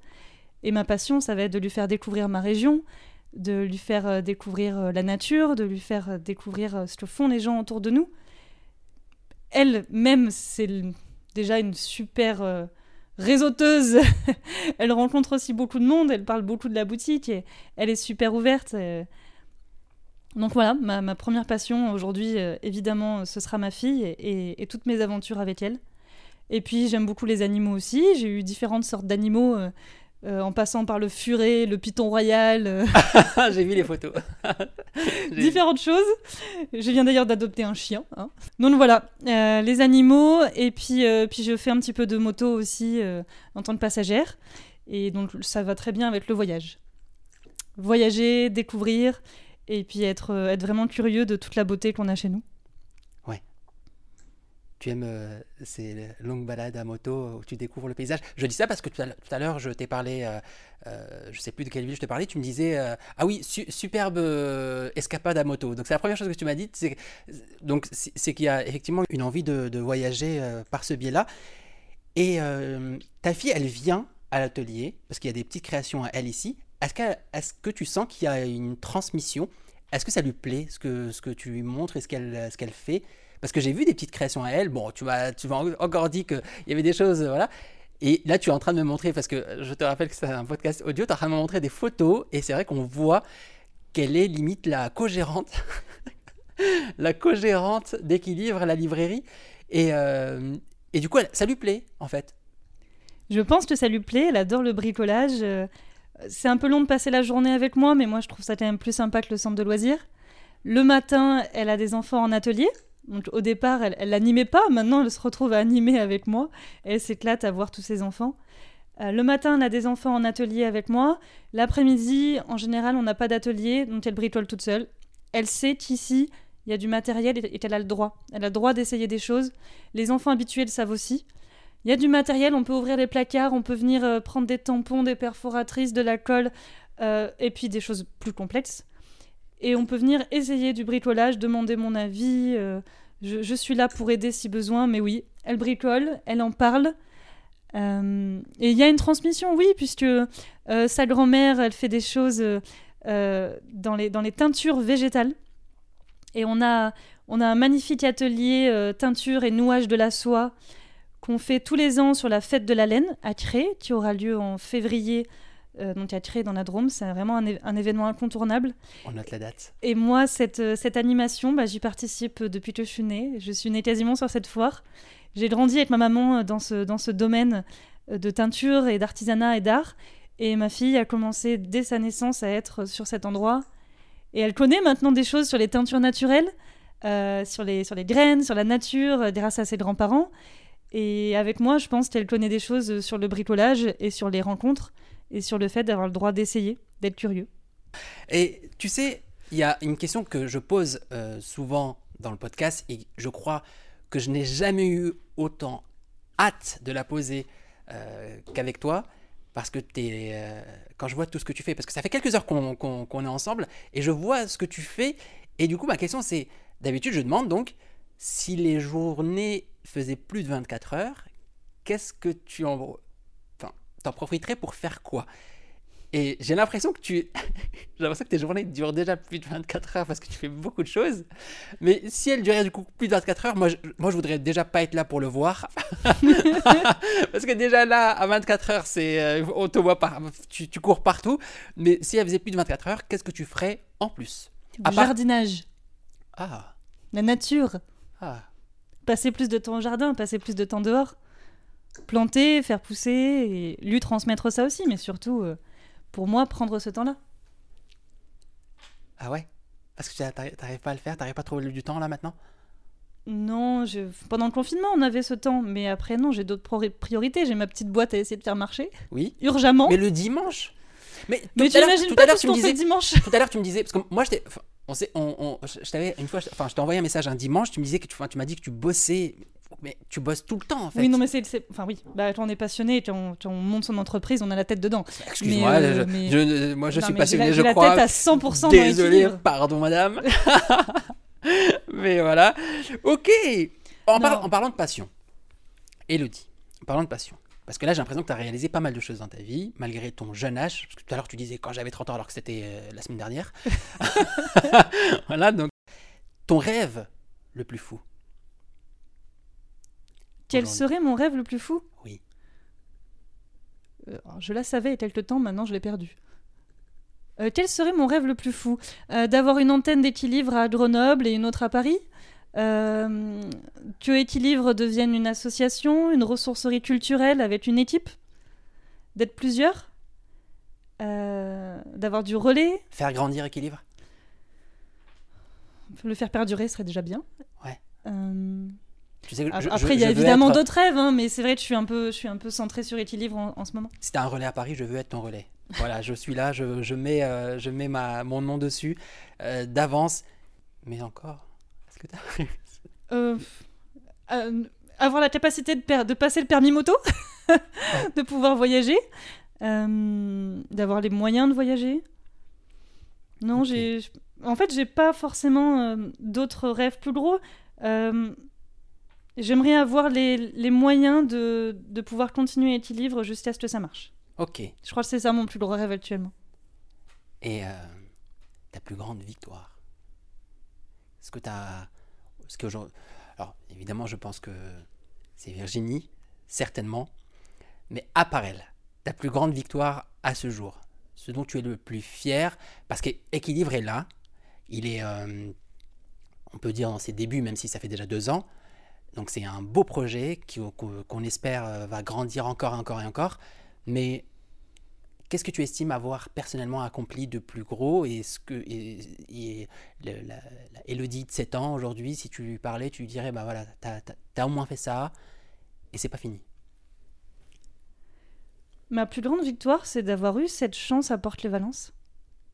Et ma passion, ça va être de lui faire découvrir ma région, de lui faire euh, découvrir euh, la nature, de lui faire euh, découvrir ce que font les gens autour de nous. Elle-même, c'est déjà une super euh, réseauteuse. [LAUGHS] elle rencontre aussi beaucoup de monde, elle parle beaucoup de la boutique et elle est super ouverte. Donc voilà, ma, ma première passion aujourd'hui, euh, évidemment, ce sera ma fille et, et- et toutes mes aventures avec elle. Et puis j'aime beaucoup les animaux aussi. J'ai eu différentes sortes d'animaux, euh, euh, en passant par le furet, le python royal, euh, [LAUGHS] J'ai vu les photos. [LAUGHS] Différentes choses. Je viens d'ailleurs d'adopter un chien. hein. Donc voilà, euh, les animaux. Et puis, euh, puis je fais un petit peu de moto aussi euh, en tant que passagère. Et donc ça va très bien avec le voyage. Voyager, découvrir, et puis être, euh, être vraiment curieux de toute la beauté qu'on a chez nous. Tu aimes euh, ces longues balades à moto où tu découvres le paysage. Je dis ça parce que tout à l'heure- je t'ai parlé, euh, je sais plus de quelle ville je t'ai parlé, tu me disais, ah oui, su- superbe escapade à moto. Donc c'est la première chose que tu m'as dit, c'est qu'il y a effectivement une envie de, de voyager par ce biais-là. Et ta fille, elle vient à l'atelier parce qu'il y a des petites créations à elle ici. Est-ce que, tu sens qu'il y a une transmission? Est-ce que ça lui plaît ce que, ce que tu lui montres et ce qu'elle, fait? Parce que j'ai vu des petites créations à elle. Bon, tu m'as, encore dit qu'il y avait des choses, euh, voilà. Et là, tu es en train de me montrer, parce que je te rappelle que c'est un podcast audio, tu es en train de me montrer des photos, et c'est vrai qu'on voit qu'elle est limite la co-gérante, [LAUGHS] la co-gérante d'équilibre à la librairie. Et, euh, et du coup, ça lui plaît, en fait. Je pense que ça lui plaît, elle adore le bricolage. C'est un peu long de passer la journée avec moi, mais moi je trouve ça quand même plus sympa que le centre de loisirs. Le matin, elle a des enfants en atelier. Donc au départ, elle, n'animait pas, maintenant elle se retrouve à animer avec moi. Elle s'éclate à voir tous ses enfants. Euh, le matin, elle a des enfants en atelier avec moi. L'après-midi, en général, on n'a pas d'atelier, donc elle bricole toute seule. Elle sait qu'ici, il y a du matériel et qu'elle a le droit. Elle a le droit d'essayer des choses. Les enfants habitués le savent aussi. Il y a du matériel, on peut ouvrir les placards, on peut venir euh, prendre des tampons, des perforatrices, de la colle, euh, et puis des choses plus complexes. Et on peut venir essayer du bricolage, demander mon avis. euh, je, suis là pour aider si besoin, mais oui, elle bricole, elle en parle. Et il y a une transmission, oui, puisque sa grand-mère, elle fait des choses dans, les, teintures végétales. Et on a, on a un magnifique atelier teinture et nouage de la soie qu'on fait tous les ans sur la fête de la laine à Cré, qui aura lieu en février, euh, donc à Cré dans la Drôme. C'est vraiment un, événement incontournable. On note la date. Et moi, cette, euh, cette animation, bah, j'y participe depuis que je suis née. Je suis née quasiment sur cette foire. J'ai grandi avec ma maman euh, dans ce, dans ce domaine euh, de teinture et d'artisanat et d'art. Et ma fille a commencé dès sa naissance à être sur cet endroit. Et elle connaît maintenant des choses sur les teintures naturelles, euh, sur, les, sur les graines, sur la nature, euh, grâce à ses grands-parents. Et avec moi, je pense qu'elle connaît des choses euh, sur le bricolage et sur les rencontres et sur le fait d'avoir le droit d'essayer, d'être curieux. Et tu sais, il y a une question que je pose euh, souvent dans le podcast et je crois que je n'ai jamais eu autant hâte de la poser euh, qu'avec toi. Parce que euh, quand je vois tout ce que tu fais, parce que ça fait quelques heures qu'on est ensemble et je vois ce que tu fais. Et du coup, ma question c'est d'habitude, je demande donc si les journées faisaient plus de 24 heures, qu'est-ce que tu en, enfin, t'en profiterais pour faire quoi? Et j'ai l'impression que tu, [LAUGHS] j'ai l'impression que tes journées durent déjà plus de 24 heures parce que tu fais beaucoup de choses. Mais si elles duraient du coup plus de 24 heures, moi je, moi, je voudrais déjà pas être là pour le voir. [LAUGHS] parce que déjà là, à 24 heures, c'est, euh, on te voit pas, tu, tu cours partout. Mais si elles faisaient plus de 24 heures, qu'est-ce que tu ferais en plus? À part- jardinage, Ah, la nature, ah. Passer plus de temps au jardin, passer plus de temps dehors, planter, faire pousser, et lui transmettre ça aussi, mais surtout, euh, pour moi, prendre ce temps-là. Ah ouais? Parce que tu t'arrives pas à le faire, t'arrives pas à trouver du temps là maintenant? Non, je... pendant le confinement, on avait ce temps, mais après, non, j'ai d'autres priorités. J'ai ma petite boîte à essayer de faire marcher, Oui. urgemment. Mais le dimanche? Mais, Mais tout tu à l'heure- imagines tout pas à l'heure, tout ce tu me disais, dimanche. tout à l'heure, tu me disais, parce que moi, enfin, on sait, on, on- je t'avais une fois, enfin, je t'ai envoyé un message un dimanche, tu me disais que tu, tu m'as dit que tu bossais, mais tu bosses tout le temps en fait. Oui, non, mais c'est. c'est- Enfin, oui, bah, on est passionné, on, on monte son entreprise, on a la tête dedans. Excuse-moi, mais, euh, je, mais- je- moi je Non, suis mais passionné, je la crois. tête à 100% dans Désolé, pardon madame. [LAUGHS] mais voilà. Ok. En, par- en parlant de passion, Elodie, en parlant de passion, parce que là j'ai l'impression que tu as réalisé pas mal de choses dans ta vie, malgré ton jeune âge, parce que tout à l'heure tu disais quand j'avais 30 ans alors que c'était euh, la semaine dernière. [LAUGHS] [LAUGHS] voilà, donc ton rêve le plus fou. Quel serait mon rêve le plus fou? Oui. Euh, Je la savais il y a quelque temps, maintenant je l'ai perdu. Euh, quel serait mon rêve le plus fou? D'avoir une antenne d'équilibre à Grenoble et une autre à Paris? Euh, Que Équilibre devienne une association, une ressourcerie culturelle avec une équipe D'être plusieurs Euh, D'avoir du relais Faire grandir équilibre Le faire perdurer serait déjà bien. Ouais. Euh, tu sais, que je- Après, il y a évidemment être- d'autres rêves, hein, mais c'est vrai que je suis un peu, je suis un peu centrée sur équilibre en, en ce moment. Si t'as un relais à Paris, je veux être ton relais. Voilà, je suis là, je, je mets, euh, je mets ma, mon nom dessus d'avance. Mais encore, que t'as réussi [LAUGHS] Euh, euh, avoir la capacité de, per- de passer le permis moto, [LAUGHS] de pouvoir voyager, euh, d'avoir les moyens de voyager. Non, j'ai. En fait, j'ai pas forcément euh, d'autres rêves plus gros. Euh, J'aimerais avoir les, les moyens de, de pouvoir continuer équilibre jusqu'à ce que ça marche. Ok. Je crois que c'est ça mon plus gros rêve actuellement. Et euh, ta plus grande victoire? Est-ce que t'as. Est-ce j'en- Alors, évidemment, je pense que c'est Virginie, certainement. Mais à part elle, ta plus grande victoire à ce jour, ce dont tu es le plus fier, parce qu'équilibre est là. Il est, euh, on peut dire, dans ses débuts, même si ça fait déjà deux ans. Donc c'est un beau projet qu'on espère euh, va grandir encore et encore et encore. Mais qu'est-ce que tu estimes avoir personnellement accompli de plus gros et ce que et, la, Elodie de 7 ans aujourd'hui, si tu lui parlais, tu lui dirais bah voilà, t'as as, au moins fait ça et c'est pas fini. Ma plus grande victoire, c'est d'avoir eu cette chance à Porte-les-Valences.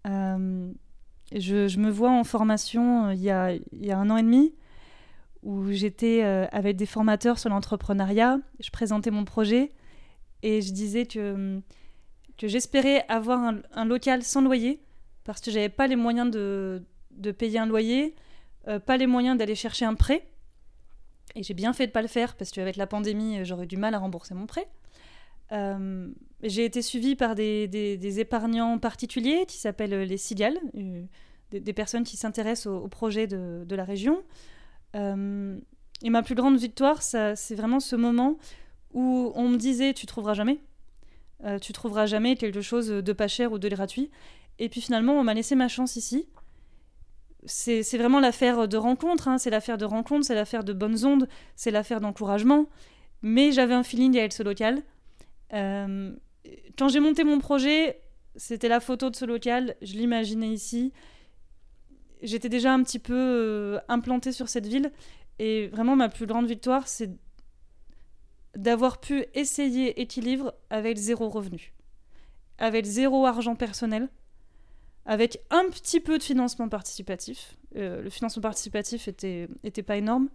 Euh, je, je me vois en formation euh, il y, a, il y a un an et demi, où j'étais euh, avec des formateurs sur l'entrepreneuriat. Je présentais mon projet et je disais que, j'espérais avoir un, local sans loyer, parce que j'avais pas les moyens de, payer un loyer, euh, pas les moyens d'aller chercher un prêt. Et j'ai bien fait de pas le faire, parce qu'avec la pandémie, euh, j'aurais du mal à rembourser mon prêt. Euh, j'ai été suivie par des, épargnants particuliers qui s'appellent les Cigales, des, personnes qui s'intéressent au, au projet de, la région. Et ma plus grande victoire, c'est vraiment ce moment où on me disait tu trouveras jamais, Euh, tu trouveras jamais quelque chose de pas cher ou de gratuit. Et puis finalement, on m'a laissé ma chance ici. C'est vraiment l'affaire de rencontre, hein, c'est l'affaire de rencontre, c'est l'affaire de bonnes ondes, c'est l'affaire d'encouragement. Mais j'avais un feeling avec ce local. Euh, quand j'ai monté mon projet, c'était la photo de ce local, je l'imaginais ici. J'étais déjà un petit peu euh, implantée sur cette ville. Et vraiment, ma plus grande victoire, c'est d'avoir pu essayer équilibre avec zéro revenu, avec zéro argent personnel, avec un petit peu de financement participatif. Euh, le financement participatif était, était pas énorme.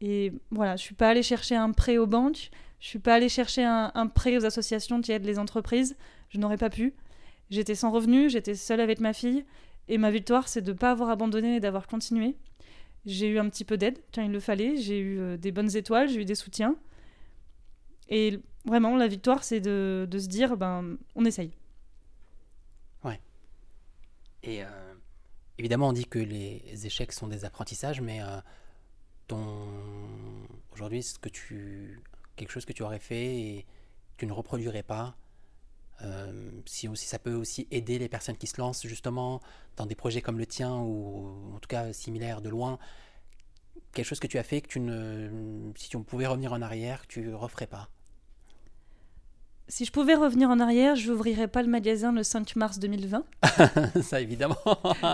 Et voilà, je suis pas allée chercher un prêt aux banques, je suis pas allée chercher un, un prêt aux associations qui aident les entreprises, je n'aurais pas pu. J'étais sans revenu, j'étais seule avec ma fille, et ma victoire, c'est de ne pas avoir abandonné et d'avoir continué. J'ai eu un petit peu d'aide quand il le fallait, j'ai eu euh, des bonnes étoiles, j'ai eu des soutiens. Et vraiment, la victoire, c'est de, se dire, ben, on essaye. Et euh, évidemment, on dit que les échecs sont des apprentissages, mais euh, ton aujourd'hui, ce que tu quelque chose que tu aurais fait et que tu ne reproduirais pas. euh, si aussi ça peut aussi aider les personnes qui se lancent justement dans des projets comme le tien ou en tout cas similaires de loin quelque chose que tu as fait que tu ne si tu pouvais revenir en arrière tu referais pas? Si je pouvais revenir en arrière, je n'ouvrirais pas le magasin le 5 mars 2020. [LAUGHS] ça évidemment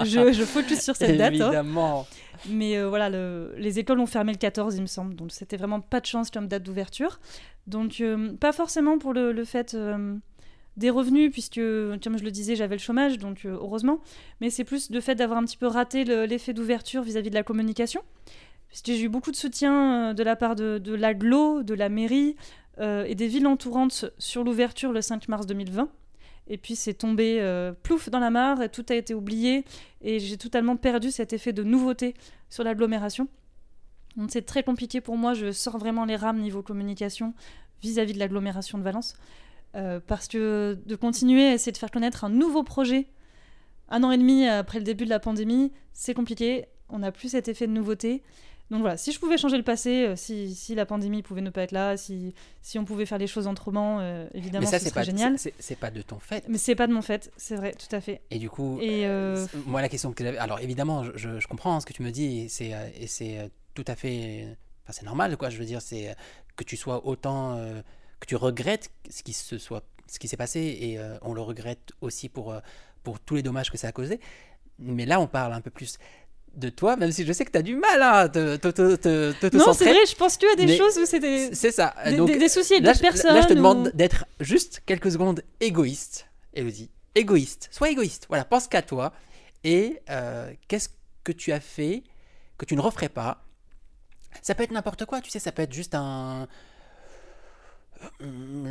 Je, je focus sur cette date. hein. évidemment Mais euh, voilà, le- les écoles ont fermé le 14, il me semble. Donc c'était vraiment pas de chance comme date d'ouverture. Donc euh, pas forcément pour le, le fait euh, des revenus, puisque, comme je le disais, j'avais le chômage, donc heureusement. Mais c'est plus le fait d'avoir un petit peu raté l'effet d'ouverture vis-à-vis de la communication. Puisque j'ai eu beaucoup de soutien de la part de, de l'AGLO, de la mairie et des villes entourantes sur l'ouverture le 5 mars 2020. Et puis c'est tombé plouf dans la mare et tout a été oublié. Et j'ai totalement perdu cet effet de nouveauté sur l'agglomération. Donc c'est très compliqué pour moi. Je sors vraiment les rames niveau communication vis-à-vis de l'agglomération de Valence. Euh, parce que de continuer à essayer de faire connaître un nouveau projet un an et demi après le début de la pandémie, c'est compliqué. On n'a plus cet effet de nouveauté. Donc voilà, si je pouvais changer le passé, euh, si, si, la pandémie pouvait ne pas être là, si, si on pouvait faire les choses autrement, euh, évidemment, ça, ce serait pas, génial. C'est pas de ton fait. Mais c'est pas de mon fait, c'est vrai, tout à fait. Et du coup, et moi la question que j'avais, alors évidemment, je, je, comprends ce que tu me dis et c'est tout à fait, enfin c'est normal quoi. Je veux dire, c'est que tu sois autant que tu regrettes ce qui se soit ce qui s'est passé et euh, on le regrette aussi pour, euh, pour tous les dommages que ça a causé. Mais là, on parle un peu plus de toi, même si je sais que tu as du mal à te, te, te, Non, c'est vrai, je pense que à des choses où c'était. C'est ça. Des, Donc, des, soucis de personnes. Là, je te demande d'être juste quelques secondes égoïste, Elodie. Égoïste. Sois égoïste. Voilà, pense qu'à toi. Et euh, qu'est-ce que tu as fait que tu ne referais pas? Ça peut être n'importe quoi, tu sais, ça peut être juste un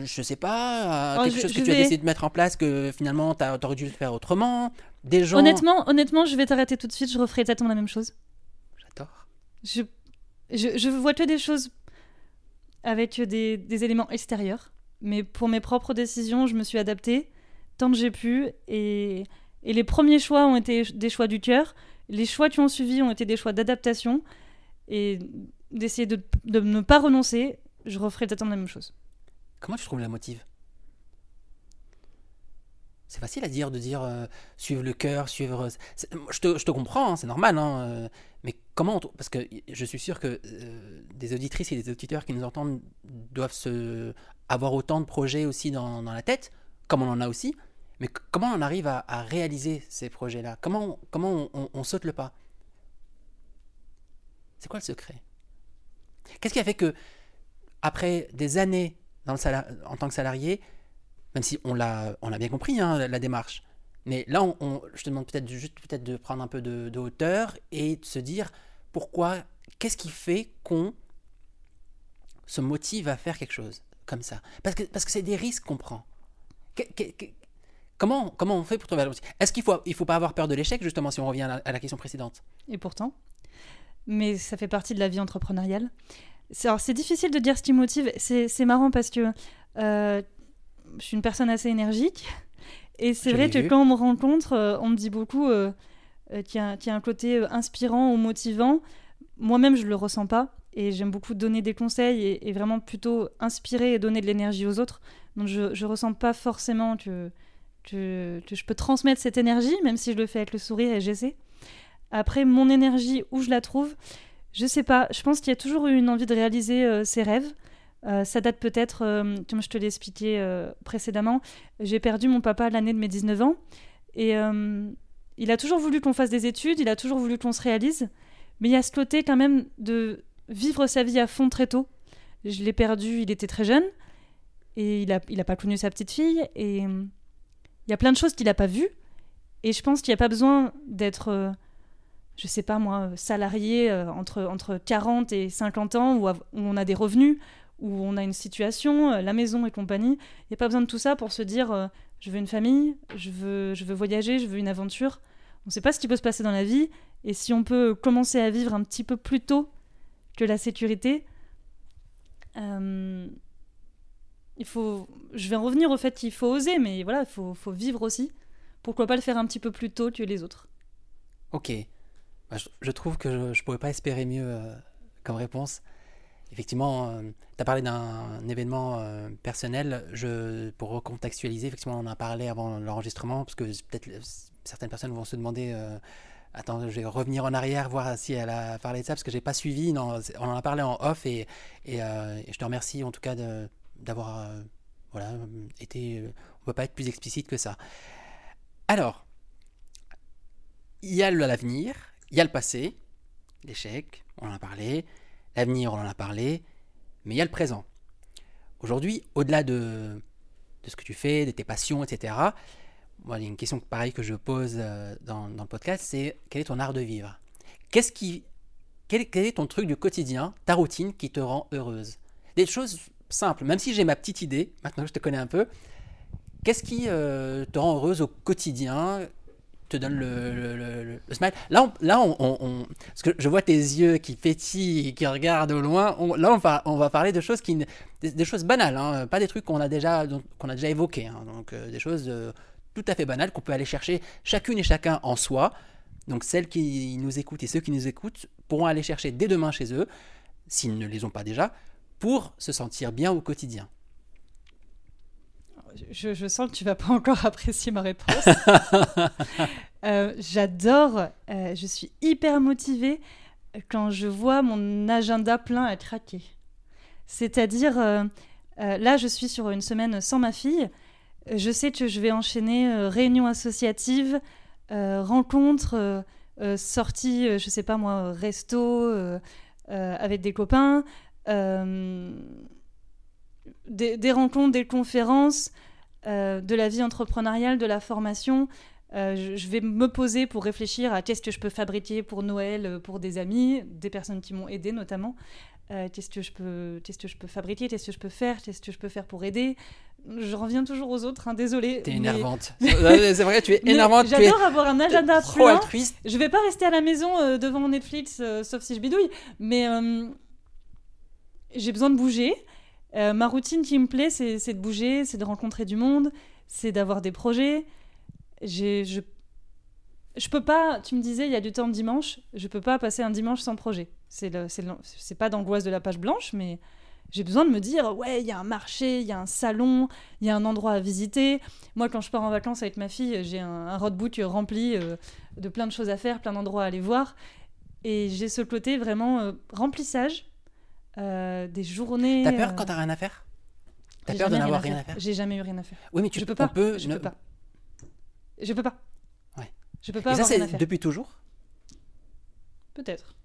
je sais pas, oh, quelque chose que tu as décidé de mettre en place que finalement tu aurais dû le faire autrement. Des gens. Honnêtement, honnêtement, je vais t'arrêter tout de suite. Je referai exactement la même chose. J'adore. Je, je, je, vois que des choses avec des, des, éléments extérieurs, mais pour mes propres décisions, je me suis adaptée tant que j'ai pu. Et, et les premiers choix ont été des choix du cœur. Les choix qui ont suivi ont été des choix d'adaptation et d'essayer de, de ne pas renoncer. Je referai exactement la même chose. Comment tu trouves la motive? C'est facile à dire de dire euh, suivre le cœur, suivre. Je te, je te, comprends, hein, c'est normal, hein, euh, mais comment Parce que je suis sûr que euh, des auditrices et des auditeurs qui nous entendent doivent se... avoir autant de projets aussi dans, la tête, comme on en a aussi. Mais comment on arrive à, réaliser ces projets-là? Comment, comment on, on saute le pas? C'est quoi le secret? Qu'est-ce qui a fait que, après des années en tant que salarié, même si on l'a, on a bien compris hein, la, démarche. Mais là, je te demande peut-être juste peut-être de prendre un peu de, hauteur et de se dire pourquoi, qu'est-ce qui fait qu'on se motive à faire quelque chose comme ça? Parce que parce que c'est des risques qu'on prend. comment, comment on fait pour trouver la Est-ce qu'il faut il faut pas avoir peur de l'échec justement si on revient à la question précédente? Et pourtant, mais ça fait partie de la vie entrepreneuriale c'est difficile de dire ce qui motive. C'est marrant parce que euh, je suis une personne assez énergique. Et c'est vrai que quand on me rencontre, euh, on me dit beaucoup euh, qu'il y, a un côté inspirant ou motivant. Moi-même, je ne le ressens pas. Et j'aime beaucoup donner des conseils et, vraiment plutôt inspirer et donner de l'énergie aux autres. Donc je ne ressens pas forcément que, que, que, je peux transmettre cette énergie, même si je le fais avec le sourire et j'essaie. Après, mon énergie, où je la trouve, je sais pas, je pense qu'il y a toujours eu une envie de réaliser euh, ses rêves. Euh, ça date peut-être, euh, comme je te l'ai expliqué précédemment, j'ai perdu mon papa l'année de mes 19 ans. Et il a toujours voulu qu'on fasse des études, il a toujours voulu qu'on se réalise. Mais il y a ce côté quand même de vivre sa vie à fond très tôt. Je l'ai perdu, il était très jeune. Et il n'a il a pas connu sa petite fille. Et il y a plein de choses qu'il n'a pas vues. Et je pense qu'il n'y a pas besoin d'être je sais pas moi, salarié euh, entre, entre 40 et 50 ans, où, on a des revenus, où on a une situation, euh, la maison et compagnie. Il n'y a pas besoin de tout ça pour se dire euh, je veux une famille, je veux, je veux voyager, je veux une aventure. On ne sait pas ce qui peut se passer dans la vie, et si on peut commencer à vivre un petit peu plus tôt que la sécurité, il faut. Je vais en revenir au fait qu'il faut oser, mais voilà, il faut, vivre aussi. Pourquoi pas le faire un petit peu plus tôt que les autres? Ok. Bah, je, trouve que je ne pourrais pas espérer mieux euh, comme réponse. Effectivement, euh, tu as parlé d'un événement euh, personnel. Je, pour recontextualiser, effectivement, on en a parlé avant l'enregistrement, parce que peut-être certaines personnes vont se demander Attends, je vais revenir en arrière, voir si elle a parlé de ça, parce que j'ai pas suivi. Non, on en a parlé en off, et, et, je te remercie en tout cas d'avoir voilà, été. On peut pas être plus explicite que ça. Alors, il y a l'avenir, il y a le passé, l'échec, on en a parlé, l'avenir, on en a parlé, mais il y a le présent. Aujourd'hui, au-delà de de ce que tu fais, de tes passions, etc. Moi, il y a une question pareille que je pose euh, dans, le podcast, c'est quel est ton art de vivre? Qu'est-ce qui, quel, quel est ton truc du quotidien, ta routine qui te rend heureuse? Des choses simples, même si j'ai ma petite idée, maintenant que je te connais un peu, qu'est-ce qui euh, te rend heureuse au quotidien? Te donne le, le, le- le- le smile. Là, là parce que je vois tes yeux qui pétillent, qui regardent au loin. Là, on va, on va parler de choses qui, des, choses banales, hein, pas des trucs qu'on a déjà, déjà évoqués. hein. donc, euh, des choses euh, tout à fait banales qu'on peut aller chercher chacune et chacun en soi. Donc, celles qui nous écoutent et ceux qui nous écoutent pourront aller chercher dès demain chez eux, s'ils ne les ont pas déjà, pour se sentir bien au quotidien. Je, je sens que tu vas pas encore [LAUGHS] apprécier ma réponse. [LAUGHS] Euh, J'adore, euh, je suis hyper motivée quand je vois mon agenda plein à craquer. C'est-à-dire, euh, là, je suis sur une semaine sans ma fille. Je sais que je vais enchaîner réunions associatives, rencontres, sorties, je sais pas moi, resto avec des copains, euh, des, des rencontres, des conférences, euh, de la vie entrepreneuriale, de la formation. Euh, je, je vais me poser pour réfléchir à qu'est-ce que je peux fabriquer pour Noël, euh, pour des amis, des personnes qui m'ont aidé notamment. Euh, qu'est-ce que je peux, qu'est-ce que je peux fabriquer, qu'est-ce que je peux faire, qu'est-ce que je peux faire pour aider. Je reviens toujours aux autres, hein, désolé. T'es mais- énervante. [LAUGHS] c'est vrai, tu es énervante. Es J'adore avoir un agenda trop plein. altruiste. Je vais pas rester à la maison euh, devant mon Netflix, euh, sauf si je bidouille, mais j'ai besoin de bouger. Euh, ma routine qui me plaît, c'est de bouger, c'est de rencontrer du monde, c'est d'avoir des projets. Je, je peux pas, tu me disais, il y a du temps de dimanche, je peux pas passer un dimanche sans projet. C'est c'est pas d'angoisse de la page blanche, mais j'ai besoin de me dire, ouais, il y a un marché, il y a un salon, il y a un endroit à visiter. Moi, quand je pars en vacances avec ma fille, j'ai un, un roadbook rempli euh, de plein de choses à faire, plein d'endroits à aller voir. Et j'ai ce côté vraiment euh, remplissage, euh, des journées. T'as peur euh, quand t'as rien à faire? T'as peur de n'avoir rien à faire J'ai jamais eu rien à faire. Oui, mais tu je peux pas. peut je ne- peux pas. Je peux pas. Ouais. Je peux pas Et ça, avoir à c'est depuis toujours? Peut-être.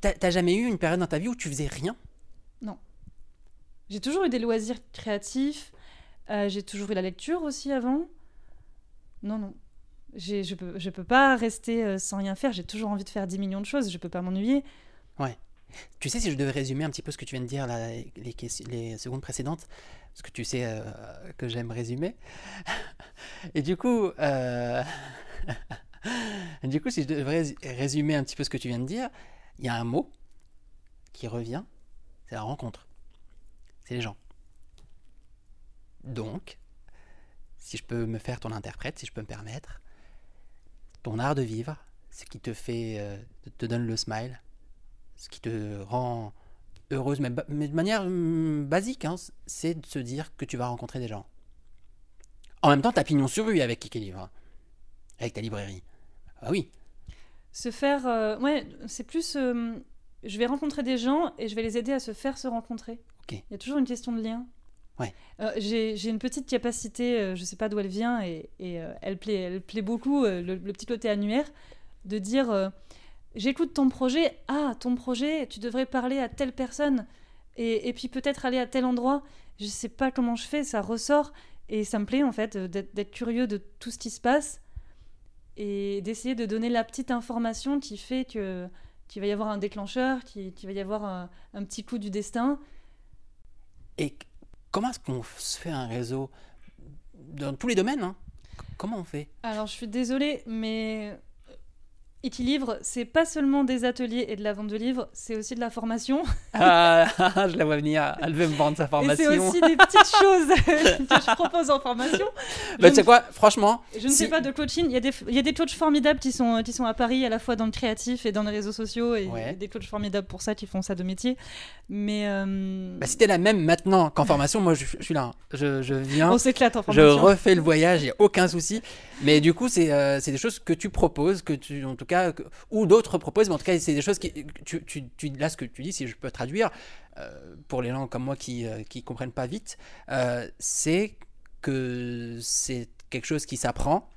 T'as jamais eu une période dans ta vie où tu faisais rien? J'ai toujours eu des loisirs créatifs. euh, j'ai toujours eu la lecture aussi avant. Non, non. Je peux, je peux pas rester sans rien faire. J'ai toujours envie de faire 10 millions de choses. Je peux pas m'ennuyer. Tu sais, si je devais résumer un petit peu ce que tu viens de dire, les, secondes précédentes, parce que tu sais euh, que j'aime résumer. [LAUGHS] Et du coup, euh, [LAUGHS] du coup, si je devrais rés- résumer un petit peu ce que tu viens de dire, il y a un mot qui revient, c'est la rencontre. C'est les gens. Donc, si je peux me faire ton interprète, si je peux me permettre, ton art de vivre, ce qui te fait, euh, te donne le smile, ce qui te rend heureuse, mais, mais de manière hum, basique, hein, c'est de se dire que tu vas rencontrer des gens. En même temps, t'as pignon sur rue avec Kiki Livre, avec ta librairie. Ah oui, Se faire. euh, ouais, c'est plus. euh, je vais rencontrer des gens et je vais les aider à se faire se rencontrer. Ok. Il y a toujours une question de lien. Ouais. Euh, J'ai j'ai une petite capacité, euh, je sais pas d'où elle vient, et, et, euh, elle, plaît, elle plaît beaucoup, le, le petit côté annuaire, de dire j'écoute ton projet, ah, ton projet, tu devrais parler à telle personne, et, et puis peut-être aller à tel endroit. Je sais pas comment je fais, ça ressort, et ça me plaît en fait euh, d'être curieux de tout ce qui se passe, et d'essayer de donner la petite information qui fait que qu'il va y avoir un déclencheur, qu'il va y avoir un, un petit coup du destin. et comment est-ce qu'on se fait un réseau? Dans tous les domaines hein? Comment on fait? Alors, je suis désolée, mais Equilivre, c'est pas seulement des ateliers et de la vente de livres, c'est aussi de la formation. ah, [LAUGHS] Je la vois venir, elle veut me vendre sa formation. c'est aussi des petites choses [LAUGHS] que je propose en formation. [LAUGHS] Bah, Je tu sais quoi, franchement, Je ne Si- fais pas de coaching. Il y, a des, il y a des coachs formidables qui sont, qui sont à Paris, à la fois dans le créatif et dans les réseaux sociaux, et Ouais. des coachs formidables pour ça qui font ça de métier. Mais euh, bah, si t'es la même maintenant qu'en formation, moi je, je suis là. hein. Je, je viens. on s'éclate en Je formation. refais le voyage, il n'y a aucun souci. Mais du coup, c'est euh, c'est des choses que tu proposes, que tu, en tout cas, que- ou d'autres proposent, mais en tout cas, c'est des choses qui. Là, ce que tu dis, si je peux traduire, euh, pour les gens comme moi qui ne comprennent pas vite, euh, c'est que c'est quelque chose qui s'apprend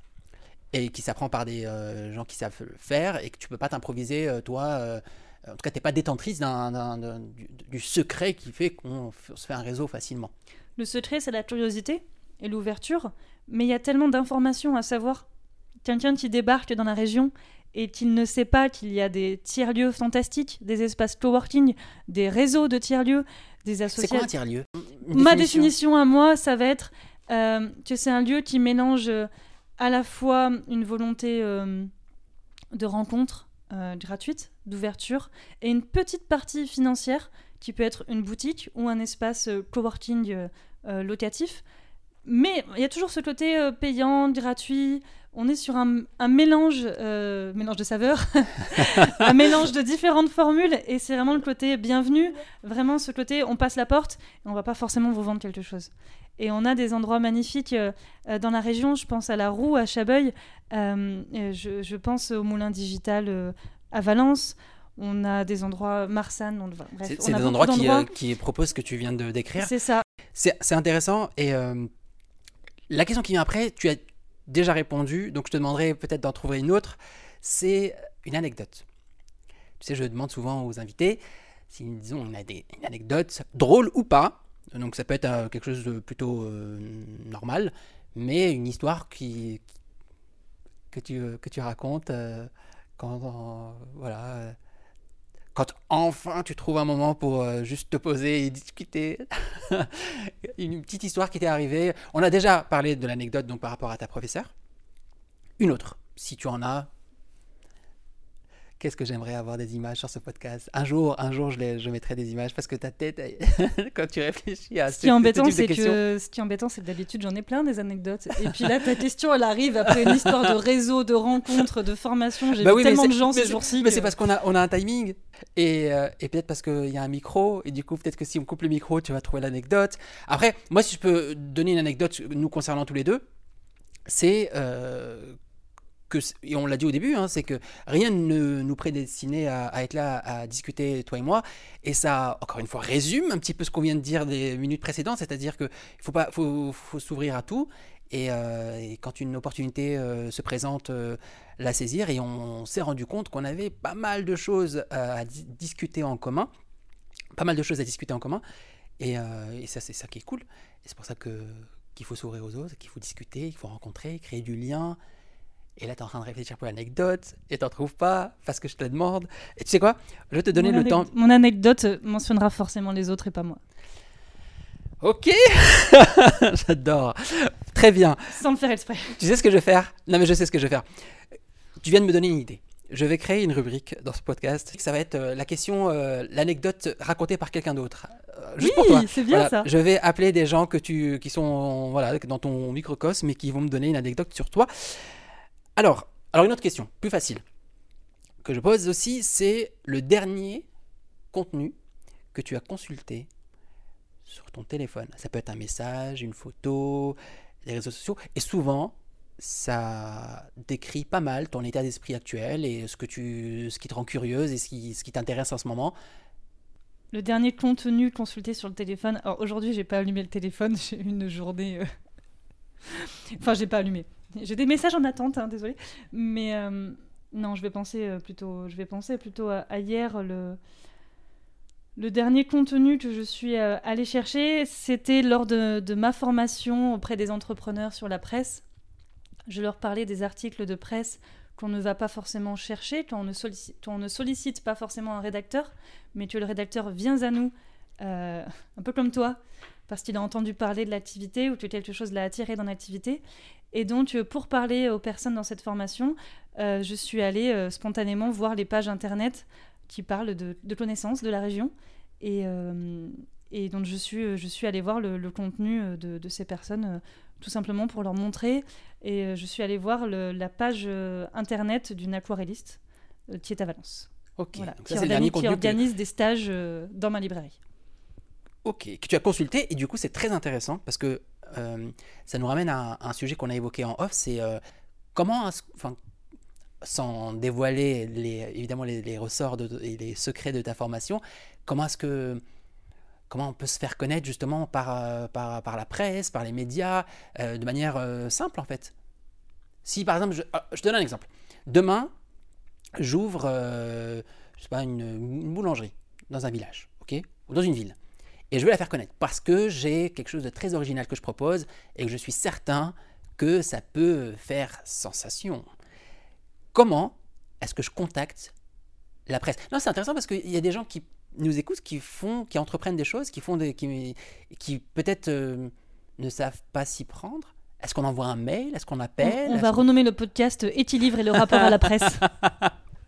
et qui s'apprend par des euh, gens qui savent le faire et que tu peux pas t'improviser, euh, toi. euh, en tout cas, tu n'es pas détentrice du, du secret qui fait qu'on se fait un réseau facilement. Le secret, c'est la curiosité. et l'ouverture, mais il y a tellement d'informations à savoir. Quelqu'un qui débarque dans la région et qu'il ne sait pas qu'il y a des tiers-lieux fantastiques, des espaces coworking, des réseaux de tiers-lieux, des C'est associations. quoi un tiers-lieu? Ma définition à moi, ça va être euh, que c'est un lieu qui mélange euh, à la fois une volonté euh, de rencontre euh, gratuite, d'ouverture, et une petite partie financière qui peut être une boutique ou un espace coworking locatif. Mais il y a toujours ce côté payant, gratuit. On est sur un, un mélange, euh, mélange de saveurs, [LAUGHS] un mélange de différentes formules, et c'est vraiment le côté bienvenu, vraiment ce côté on passe la porte et on va pas forcément vous vendre quelque chose. Et on a des endroits magnifiques euh, euh, dans la région, je pense à la Roue, à Chabeuil, euh, je, je pense au Moulin Digital à Valence, on a des endroits Marsanne, on, bref, C'est des endroits qui, qui proposent ce que tu viens de décrire. C'est ça, C'est intéressant et la question qui vient après, tu as déjà répondu, donc je te demanderai peut-être d'en trouver une autre. C'est une anecdote. Tu sais, je demande souvent aux invités si, disons, on a des, une anecdote drôle ou pas. Donc ça peut être euh, quelque chose de plutôt euh, normal, mais une histoire qui, que, tu, que tu racontes euh, quand, voilà, quand enfin tu trouves un moment pour euh, juste te poser et discuter. [LAUGHS] une petite histoire qui t'est arrivée. On a déjà parlé de l'anecdote par rapport à ta professeure. Une autre, si tu en as. Qu'est-ce que j'aimerais avoir des images sur ce podcast? Un jour, un jour, je, les- je mettrai des images parce que ta tête, [LAUGHS] quand tu réfléchis à Ce ce, qui est embêtant, ce type de que ce qui est embêtant, c'est que d'habitude j'en ai plein des anecdotes. Et puis là, ta question, elle arrive après une histoire de réseau, de rencontres, de formation. J'ai Bah oui, tellement de gens ces jours-ci. Mais que- c'est parce qu'on a, on a un timing. Et, euh, et peut-être parce qu'il y a un micro. Et du coup, peut-être que si on coupe le micro, tu vas trouver l'anecdote. Après, moi, si je peux donner une anecdote nous concernant tous les deux, c'est euh, et on l'a dit au début, hein, c'est que rien ne nous prédestinait à, être là à discuter, toi et moi. Et ça, encore une fois, résume un petit peu ce qu'on vient de dire des minutes précédentes. C'est-à-dire qu'il faut, faut, s'ouvrir à tout. Et, euh, quand une opportunité euh, se présente, euh, la saisir et on, s'est rendu compte qu'on avait pas mal de choses à di- discuter en commun, pas mal de choses à discuter en commun, et, et ça c'est ça qui est cool. Et c'est pour ça que qu'il faut s'ouvrir aux autres, qu'il faut discuter, qu'il faut rencontrer, créer du lien. Et là, tu es en train de réfléchir pour l'anecdote, et t'en trouves pas, parce que je te la demande. Et tu sais quoi? Je vais te donner mon le temps. Mon anecdote euh, mentionnera forcément les autres et pas moi. Ok [LAUGHS] J'adore. Très bien. Sans le faire exprès. Tu sais ce que je vais faire? Non, mais je sais ce que je vais faire. Tu viens de me donner une idée. Je vais créer une rubrique dans ce podcast. Ça va être euh, la question, euh, l'anecdote racontée par quelqu'un d'autre. Euh, juste pour toi. Oui, c'est bien Voilà, ça. Je vais appeler des gens que tu, qui sont voilà, dans ton microcosme et qui vont me donner une anecdote sur toi. Alors, alors une autre question, plus facile, que je pose aussi, c'est le dernier contenu que tu as consulté sur ton téléphone. Ça peut être un message, une photo, les réseaux sociaux. Et souvent, ça décrit pas mal ton état d'esprit actuel et ce, que tu, ce qui te rend curieuse et ce qui, ce qui t'intéresse en ce moment. Le dernier contenu consulté sur le téléphone. Alors aujourd'hui, j'ai pas allumé le téléphone. [LAUGHS] J'ai une journée. euh, enfin, j'ai pas allumé. [LAUGHS] J'ai des messages en attente, hein, désolé. Mais euh, non, je vais penser euh, plutôt. Je vais penser plutôt à, hier. Le le dernier contenu que je suis euh, allée chercher, c'était lors de, ma formation auprès des entrepreneurs sur la presse. Je leur parlais des articles de presse qu'on ne va pas forcément chercher, quand on ne sollicite, quand on ne sollicite pas forcément un rédacteur, mais que le rédacteur vient à nous, [LAUGHS] un peu comme toi, parce qu'il a entendu parler de l'activité ou que quelque chose l'a attiré dans l'activité. Et donc, euh, pour parler aux personnes dans cette formation, euh, je suis allée euh, spontanément voir les pages internet qui parlent de, de connaissances de la région. Et, euh, et donc, je suis, je suis allée voir le, le contenu de, de ces personnes, tout simplement pour leur montrer. Et je suis allée voir le- la page internet d'une aquarelliste qui est à Valence. Ok, Voilà, donc qui, ça organise, qui que- des stages dans ma librairie. Ok, que tu as consulté et du coup c'est très intéressant parce que euh, ça nous ramène à un, sujet qu'on a évoqué en off, c'est euh, comment, sans dévoiler évidemment les, ressorts et les secrets de ta formation, comment est-ce que on peut se faire connaître justement par, euh, la presse, par les médias, de manière simple en fait? Si par exemple, je, ah, te donne un exemple. Demain, j'ouvre, je sais pas, une, une boulangerie dans un village, ok, ou dans une ville. Et je veux la faire connaître parce que j'ai quelque chose de très original que je propose et que je suis certain que ça peut faire sensation. Comment est-ce que je contacte la presse? Non, c'est intéressant parce qu'il y a des gens qui nous écoutent, qui font, qui entreprennent des choses, qui font des, qui, qui peut-être euh, ne savent pas s'y prendre. Est-ce qu'on envoie un mail? Est-ce qu'on appelle? On, on va renommer le podcast Livre et le rapport à la presse.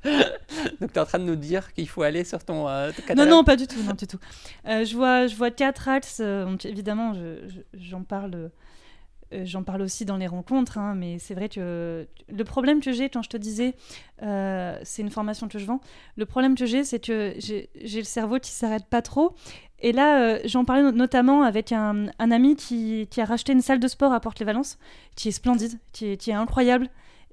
[LAUGHS] [LAUGHS] Donc tu es en train de nous dire qu'il faut aller sur ton, euh, Non, non, pas du tout. Non, du tout. Euh, je, vois, je vois quatre axes. évidemment, j'en parle euh, j'en parle aussi dans les rencontres, hein, mais c'est vrai que le problème que j'ai quand je te disais, euh, c'est une formation que je vends, le problème que j'ai, c'est que j'ai le cerveau qui s'arrête pas trop. Et là, euh, j'en parlais notamment avec un, ami qui, a racheté une salle de sport à Porte-les-Valences, qui est splendide, qui est incroyable,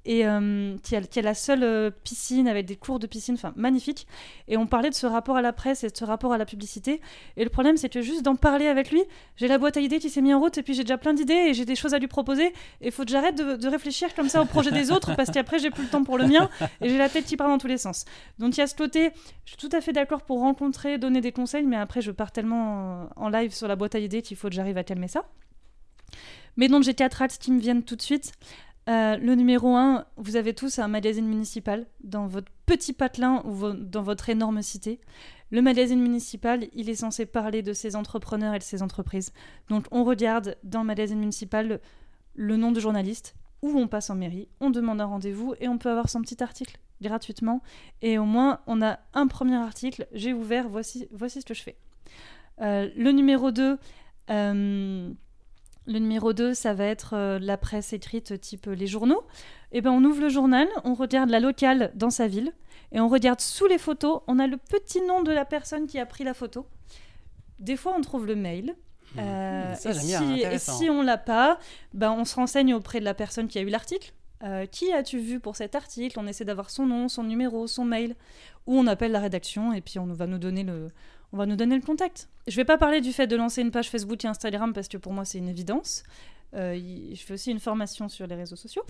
et euh, qui, a, la seule euh, piscine avec des cours de piscine, enfin magnifique. Et on parlait de ce rapport à la presse et de ce rapport à la publicité. Et le problème, c'est que juste d'en parler avec lui, j'ai la boîte à idées qui s'est mise en route et puis j'ai déjà plein d'idées et j'ai des choses à lui proposer. Et il faut que j'arrête de, réfléchir comme ça au projet des autres parce qu'après, j'ai plus le temps pour le mien et j'ai la tête qui part dans tous les sens. Donc il y a ce côté, je suis tout à fait d'accord pour rencontrer, donner des conseils, mais après, je pars tellement en live sur la boîte à idées qu'il faut que j'arrive à calmer ça. Mais donc j'ai quatre axes qui me viennent tout de suite. Euh, le numéro 1, vous avez tous un magazine municipal dans votre petit patelin ou dans votre énorme cité. Le magazine municipal, il est censé parler de ses entrepreneurs et de ses entreprises. Donc on regarde dans le magazine municipal le nom de journaliste, où on passe en mairie, on demande un rendez-vous et on peut avoir son petit article gratuitement. Et au moins, on a un premier article, j'ai ouvert, voici, voici ce que je fais. Euh, le numéro 2, le numéro 2, ça va être euh, la presse écrite type euh, les journaux. Et eh ben, on ouvre le journal, on regarde la locale dans sa ville, et on regarde sous les photos, on a le petit nom de la personne qui a pris la photo. Des fois, on trouve le mail. Mmh. Euh, ça, et, si, et, on l'a pas, ben, on se renseigne auprès de la personne qui a eu l'article. qui as-tu vu pour cet article? On essaie d'avoir son nom, son numéro, son mail, ou on appelle la rédaction et puis on va nous donner le, on va nous donner le contact. Je vais pas parler du fait de lancer une page Facebook et Instagram parce que pour moi c'est une évidence. Euh, je fais aussi une formation sur les réseaux sociaux.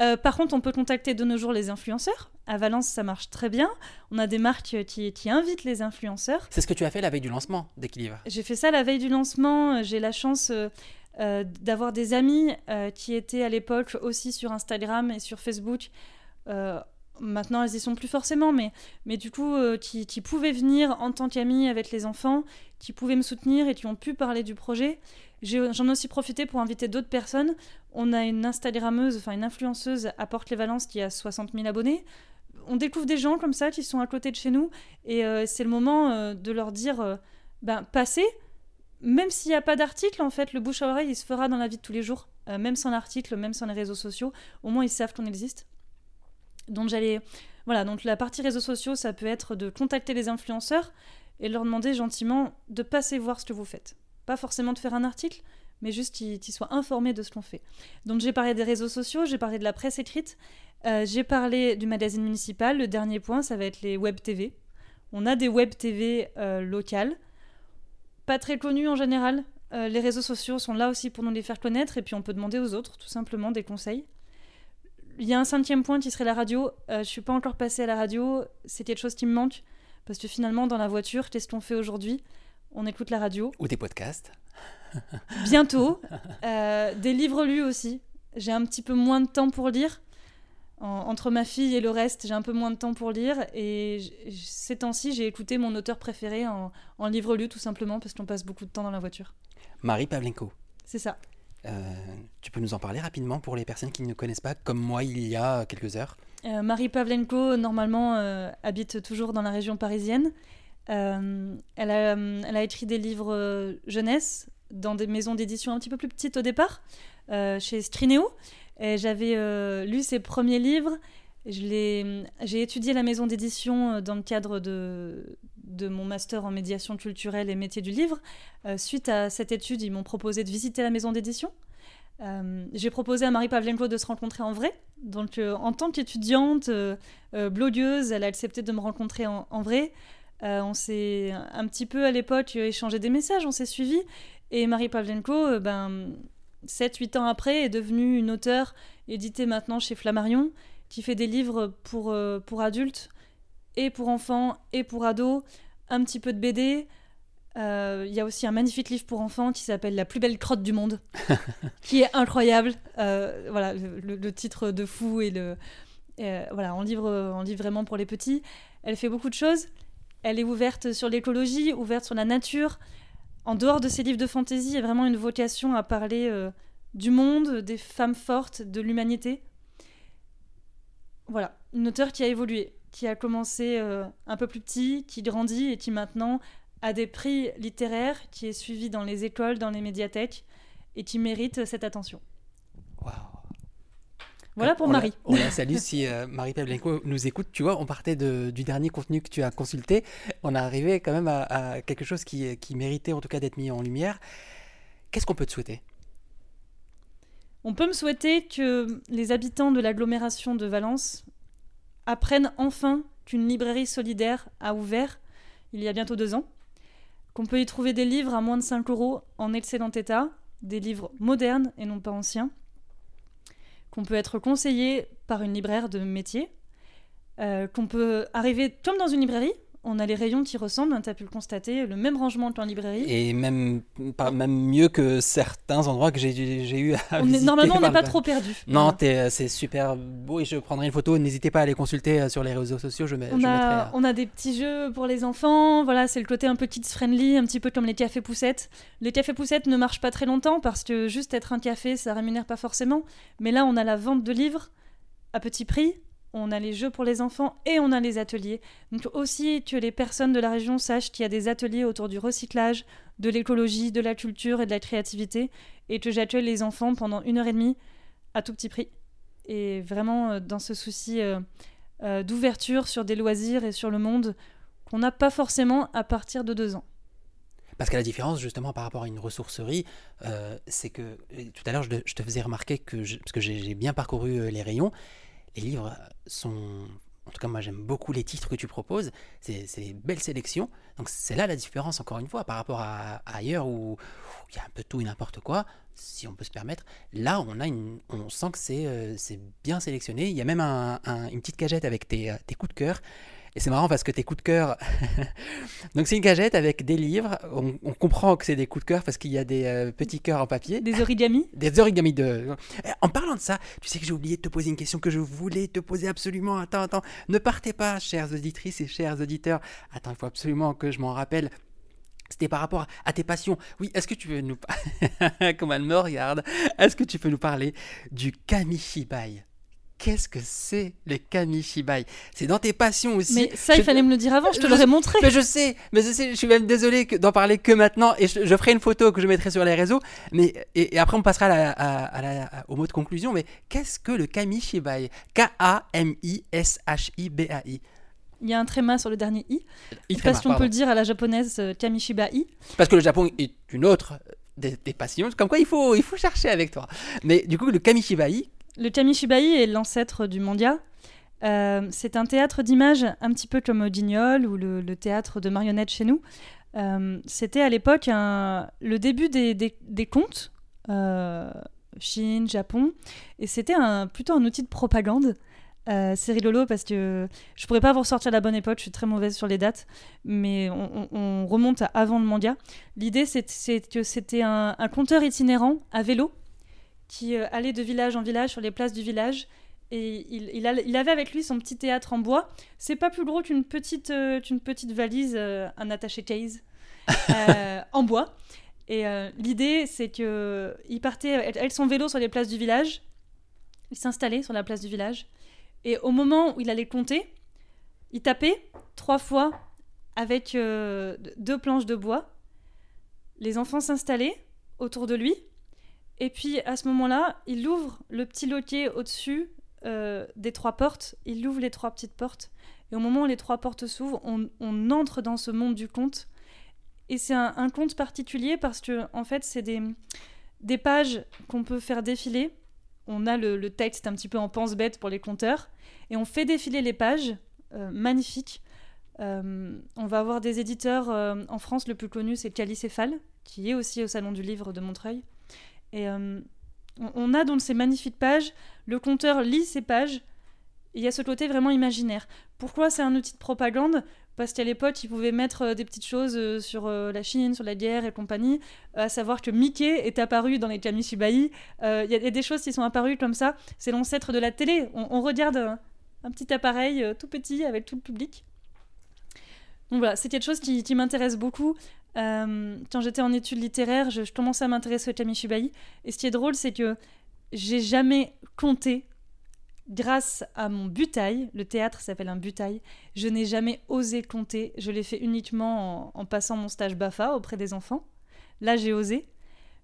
Euh, par contre, on peut contacter de nos jours les influenceurs. À Valence, ça marche très bien. On a des marques qui, qui invitent les influenceurs. C'est ce que tu as fait la veille du lancement d'Equilibre. J'ai fait ça la veille du lancement. J'ai la chance euh, d'avoir des amis qui étaient à l'époque aussi sur Instagram et sur Facebook maintenant elles y sont plus forcément, mais, mais du coup, euh, qui, pouvaient venir en tant qu'amis avec les enfants, qui pouvaient me soutenir et qui ont pu parler du projet. J'en ai, aussi profité pour inviter d'autres personnes. On a une Instagrammeuse, enfin une influenceuse à Porte-les-Valences qui a 60 000 abonnés. On découvre des gens comme ça qui sont à côté de chez nous et euh, c'est le moment euh, de leur dire ben, passez, même s'il n'y a pas d'article, en fait, le bouche à oreille, il se fera dans la vie de tous les jours, même sans l'article, même sans les réseaux sociaux. Au moins, ils savent qu'on existe. Donc j'allais voilà, donc la partie réseaux sociaux, ça peut être de contacter les influenceurs et leur demander gentiment de passer voir ce que vous faites. Pas forcément de faire un article, mais juste qu'ils soient informés de ce qu'on fait. Donc j'ai parlé des réseaux sociaux, j'ai parlé de la presse écrite, euh, j'ai parlé du magazine municipal. Le dernier point, ça va être les web TV. On a des web TV euh, locales, pas très connues en général. Euh, les réseaux sociaux sont là aussi pour nous les faire connaître et puis on peut demander aux autres tout simplement des conseils. Il y a un cinquième point qui serait la radio. Je euh, je suis pas encore passée à la radio. C'est quelque chose qui me manque. Parce que finalement, dans la voiture, qu'est-ce qu'on fait aujourd'hui? On écoute la radio. Ou des podcasts. [LAUGHS] Bientôt. Euh, des livres lus aussi. J'ai un petit peu moins de temps pour lire. entre ma fille et le reste, j'ai un peu moins de temps pour lire. Et ces temps-ci, j'ai écouté mon auteur préféré en, en livre lu, tout simplement, parce qu'on passe beaucoup de temps dans la voiture. Marie Pavlenko. C'est ça. Euh, tu peux nous en parler rapidement pour les personnes qui ne connaissent pas, comme moi il y a quelques heures? Euh, Marie Pavlenko, normalement, euh, habite toujours dans la région parisienne. elle, a, elle, a, écrit des livres jeunesse dans des maisons d'édition un petit peu plus petites au départ, chez Strineo. J'avais lu ses premiers livres. J'ai étudié la maison d'édition dans le cadre de, de mon master en médiation culturelle et métier du livre. Euh, suite à cette étude, ils m'ont proposé de visiter la maison d'édition. Euh, j'ai proposé à Marie Pavlenko de se rencontrer en vrai. Donc, euh, en tant qu'étudiante, blogueuse, elle a accepté de me rencontrer en, vrai. on s'est un petit peu à l'époque échangé des messages, on s'est suivi. Et Marie Pavlenko, ben, 7-8 ans après, est devenue une auteure éditée maintenant chez Flammarion, qui fait des livres pour, pour adultes et pour enfants et pour ados, un petit peu de BD. Euh, Il y a aussi un magnifique livre pour enfants qui s'appelle La plus belle crotte du monde, [LAUGHS] qui est incroyable. Euh, voilà, le, le titre de fou et le euh, voilà, en livre, en livre vraiment pour les petits. Elle fait beaucoup de choses. Elle est ouverte sur l'écologie, ouverte sur la nature. En dehors de ses livres de fantaisie, il y a vraiment une vocation à parler euh, du monde, des femmes fortes, de l'humanité. Voilà, une auteure qui a évolué, qui a commencé euh, un peu plus petit, qui grandit et qui maintenant a des prix littéraires, qui est suivi dans les écoles, dans les médiathèques et qui mérite cette attention. Waouh. Voilà pour On la- Marie. On la salue si euh, Marie Pavlenko nous écoute. Tu vois, on partait de- du dernier contenu que tu as consulté. On est arrivé quand même à, à quelque chose qui, qui méritait en tout cas d'être mis en lumière. Qu'est-ce qu'on peut te souhaiter? On peut me souhaiter que les habitants de l'agglomération de Valence apprennent enfin qu'une librairie solidaire a ouvert il y a bientôt deux ans, qu'on peut y trouver des livres à moins de 5 euros en excellent état, des livres modernes et non pas anciens, qu'on peut être conseillé par une libraire de métier, euh, qu'on peut arriver comme dans une librairie. On a les rayons qui ressemblent, tu as pu le constater, le même rangement qu'en librairie. Et même, pas, même mieux que certains endroits que j'ai eu à On est- visiter normalement, on n'est pas le- trop perdu. Non, Voilà. euh, c'est super beau et je prendrai une photo. N'hésitez pas à les consulter euh, sur les réseaux sociaux. Je, mets, On je a, mettrai, euh, on a des petits jeux pour les enfants, voilà, c'est le côté un peu kids friendly, un petit peu comme les cafés poussettes. Les cafés poussettes ne marchent pas très longtemps parce que juste être un café, ça rémunère pas forcément. Mais là, on a la vente de livres à petit prix, on a les jeux pour les enfants et on a les ateliers. Donc aussi que les personnes de la région sachent qu'il y a des ateliers autour du recyclage, de l'écologie, de la culture et de la créativité, et que j'accueille les enfants pendant une heure et demie à tout petit prix. Et vraiment euh, dans ce souci euh, euh, d'ouverture sur des loisirs et sur le monde qu'on n'a pas forcément à partir de deux ans. Parce que la différence, justement, par rapport à une ressourcerie, c'est que tout à l'heure, je, te- faisais remarquer que, parce que j'ai bien parcouru les rayons, les livres sont. En tout cas, moi, j'aime beaucoup les titres que tu proposes. C'est des belles sélections. Donc, c'est là la différence, encore une fois, par rapport à, ailleurs où il y a un peu tout et n'importe quoi, si on peut se permettre. Là, on, a une, on sent que c'est euh, bien sélectionné. Il y a même un- un- une petite cagette avec tes, euh, tes coups de cœur. Et c'est marrant parce que tes coups de cœur. [LAUGHS] Donc, c'est une cagette avec des livres. On, on comprend que c'est des coups de cœur parce qu'il y a des euh, petits cœurs en papier. Des origamis Des origamis de. Eh, En parlant de ça, tu sais que j'ai oublié de te poser une question que je voulais te poser absolument. Attends, attends. Ne partez pas, chères auditrices et chers auditeurs. Attends, il faut absolument que je m'en rappelle. C'était par rapport à tes passions. Oui, est-ce que tu veux nous. Comme [LAUGHS] elle me regarde. Est-ce que tu peux nous parler du kamishibai Qu'est-ce que c'est le kamishibai? C'est dans tes passions aussi. Mais ça, il Je- fallait me le dire avant, je te l'aurais montré. mais je sais, mais je sais, je suis même désolé d'en parler que maintenant et je, je ferai une photo que je mettrai sur les réseaux. Mais et, et après on passera à la- à- à la- à- au mot de conclusion. Mais qu'est-ce que le kamishibai? K-A-M-I-S-H-I-B-A-I. Il y a un tréma sur le dernier i. Il Je sais pas si on pardon. peut le dire à la japonaise euh, Kamishiba i. Parce que le Japon est une autre des, des passions. Comme quoi il faut il faut chercher avec toi. Mais du coup le kamishibai, Le Kamishibai est l'ancêtre du mandia. Euh, c'est un théâtre d'images un petit peu comme Guignol ou le, théâtre de marionnettes chez nous. Euh, C'était à l'époque le début des, contes, euh, Chine, Japon, et c'était plutôt un outil de propagande. Euh, c'est rigolo parce que je pourrais pas vous ressortir la bonne époque, je suis très mauvaise sur les dates, mais on, on- on remonte à avant le manga. L'idée c'est c'est que c'était un, un conteur itinérant à vélo qui euh, allait de village en village sur les places du village. Et il, il, a- il avait avec lui son petit théâtre en bois. C'est pas plus gros qu'une petite, euh, qu'une petite valise, euh, un attaché case [LAUGHS] en bois. Et l'idée, c'est que il partait avec son vélo sur les places du village. Il s'installait sur la place du village. Et au moment où il allait compter, il tapait trois fois avec deux planches de bois. Les enfants s'installaient autour de lui. Et puis à ce moment-là, il ouvre le petit loquet au-dessus euh, des trois portes. Il ouvre les trois petites portes. Et au moment où les trois portes s'ouvrent, on, entre dans ce monde du conte. Et c'est un, conte particulier parce que en fait, c'est des, pages qu'on peut faire défiler. On a le, le texte un petit peu en pense-bête pour les conteurs. Et on fait défiler les pages. euh, magnifiques. Euh, on va avoir des éditeurs euh, en France, le plus connu c'est Calicéphale, qui est aussi au Salon du Livre de Montreuil. Et euh, on, a dans ces magnifiques pages, le conteur lit ces pages, et il y a ce côté vraiment imaginaire. Pourquoi c'est un outil de propagande? Parce qu'à l'époque, ils pouvaient mettre euh, des petites choses euh, sur la Chine, sur la guerre et compagnie, à savoir que Mickey est apparu dans les Kamishibai. Il y, a des choses qui sont apparues comme ça. C'est l'ancêtre de la télé. On, regarde un, petit appareil tout petit avec tout le public. Donc voilà, c'est quelque chose qui, m'intéresse beaucoup. Quand j'étais en études littéraires, je, commençais à m'intéresser aux Kamishibai. Et ce qui est drôle, c'est que j'ai jamais compté Grâce à mon butail, le théâtre s'appelle un butail, je n'ai jamais osé compter. Je l'ai fait uniquement en, passant mon stage BAFA auprès des enfants. Là, j'ai osé.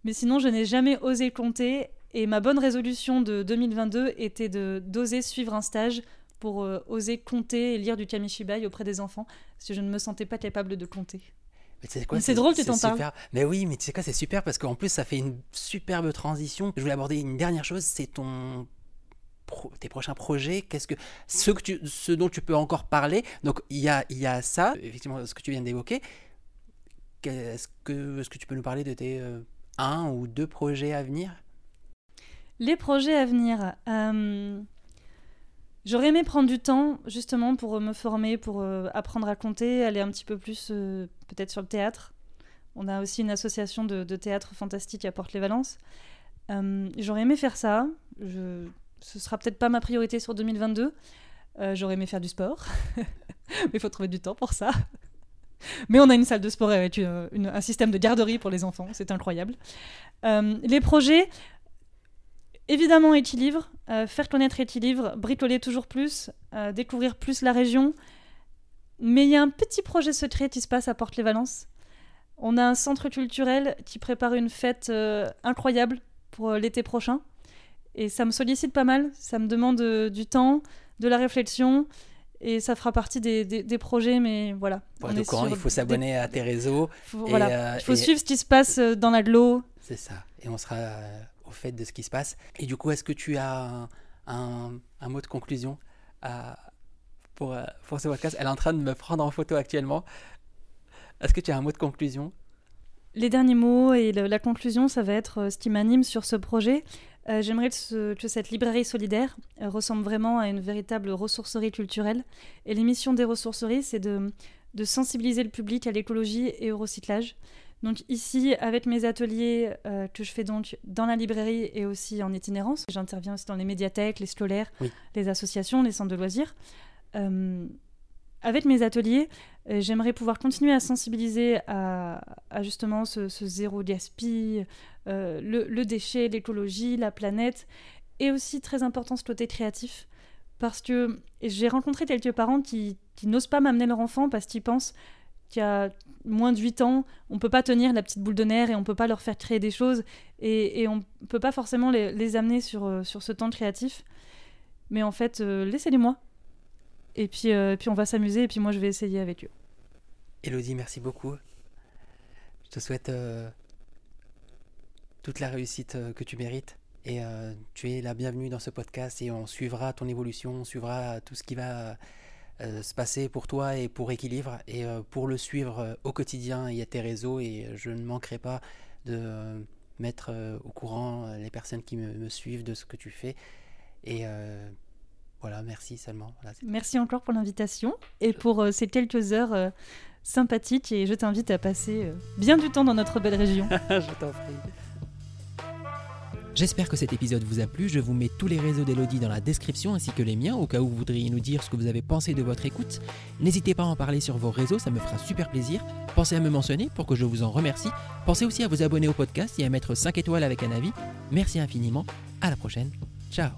Mais sinon, je n'ai jamais osé compter. Et ma bonne résolution de 2022 était d'oser suivre un stage pour euh, oser compter et lire du kamishibai auprès des enfants, parce que je ne me sentais pas capable de compter. C'est drôle que tu t'en parles. Mais oui, mais tu sais quoi, c'est super parce qu'en plus, ça fait une superbe transition. Je voulais aborder une dernière chose, c'est ton tes prochains projets Qu'est-ce que ce que tu, ce dont tu peux encore parler Donc il y a il y a ça, effectivement ce que tu viens d'évoquer. Est-ce que est-ce que tu peux nous parler de tes euh, un ou deux projets à venir? Les projets à venir. Euh, j'aurais aimé prendre du temps justement pour me former, pour euh, apprendre à compter, aller un petit peu plus peut-être sur le théâtre. On a aussi une association de, théâtre fantastique à Porte-les-Valences. J'aurais aimé faire ça. Je, ce sera peut-être pas ma priorité sur 2022. Euh, j'aurais aimé faire du sport, [LAUGHS] mais il faut trouver du temps pour ça. Mais on a une salle de sport avec un système de garderie pour les enfants, c'est incroyable. Euh, les projets, évidemment équilibre, euh, faire connaître équilibre, bricoler toujours plus, découvrir plus la région. Mais il y a un petit projet secret qui se passe à Porte-les-Valences. On a un centre culturel qui prépare une fête incroyable pour l'été prochain. Et ça me sollicite pas mal, ça me demande euh, du temps, de la réflexion, et ça fera partie des, des, projets, mais voilà. Pour être au courant, il faut s'abonner à tes réseaux. voilà. Euh, il faut suivre ce qui se passe euh, dans l'aglo. C'est ça, et on sera au fait de ce qui se passe. Et du coup, est-ce que tu as un, mot de conclusion à, pour, pour ce podcast? Elle est en train de me prendre en photo actuellement. Est-ce que tu as un mot de conclusion? Les derniers mots et la conclusion, ça va être ce qui m'anime sur ce projet. Euh, j'aimerais que, cette librairie solidaire euh, ressemble vraiment à une véritable ressourcerie culturelle. Et l'émission des ressourceries, c'est de, sensibiliser le public à l'écologie et au recyclage. Donc ici, avec mes ateliers euh, que je fais donc dans la librairie et aussi en itinérance, j'interviens aussi dans les médiathèques, les scolaires, les associations, les centres de loisirs avec mes ateliers, euh, j'aimerais pouvoir continuer à sensibiliser à, justement ce, zéro gaspille, euh, le, déchet, l'écologie, la planète, et aussi très important ce côté créatif. Parce que j'ai rencontré quelques parents qui, n'osent pas m'amener leur enfant parce qu'ils pensent qu'il y a moins de 8 ans, on peut pas tenir la petite boule de nerf et on peut pas leur faire créer des choses et, on ne peut pas forcément les, amener sur, euh, sur ce temps créatif. Mais en fait, laissez-les-moi et puis, euh, puis on va s'amuser, et puis moi je vais essayer avec eux. Elodie, merci beaucoup. Je te souhaite euh, toute la réussite euh, que tu mérites. Et tu es la bienvenue dans ce podcast et on suivra ton évolution, on suivra tout ce qui va se passer pour toi et pour Équilibre. Et pour le suivre au quotidien, il y a tes réseaux et je ne manquerai pas de mettre au courant les personnes qui me, me, suivent de ce que tu fais. Et voilà, merci seulement. merci encore pour l'invitation et pour euh, ces quelques heures euh, sympathiques et je t'invite à passer euh, bien du temps dans notre belle région. [LAUGHS] je t'en prie. J'espère que cet épisode vous a plu. Je vous mets tous les réseaux d'Elodie dans la description ainsi que les miens au cas où vous voudriez nous dire ce que vous avez pensé de votre écoute. N'hésitez pas à en parler sur vos réseaux, ça me fera super plaisir. Pensez à me mentionner pour que je vous en remercie. Pensez aussi à vous abonner au podcast et à mettre 5 étoiles avec un avis. Merci infiniment. À la prochaine. Ciao.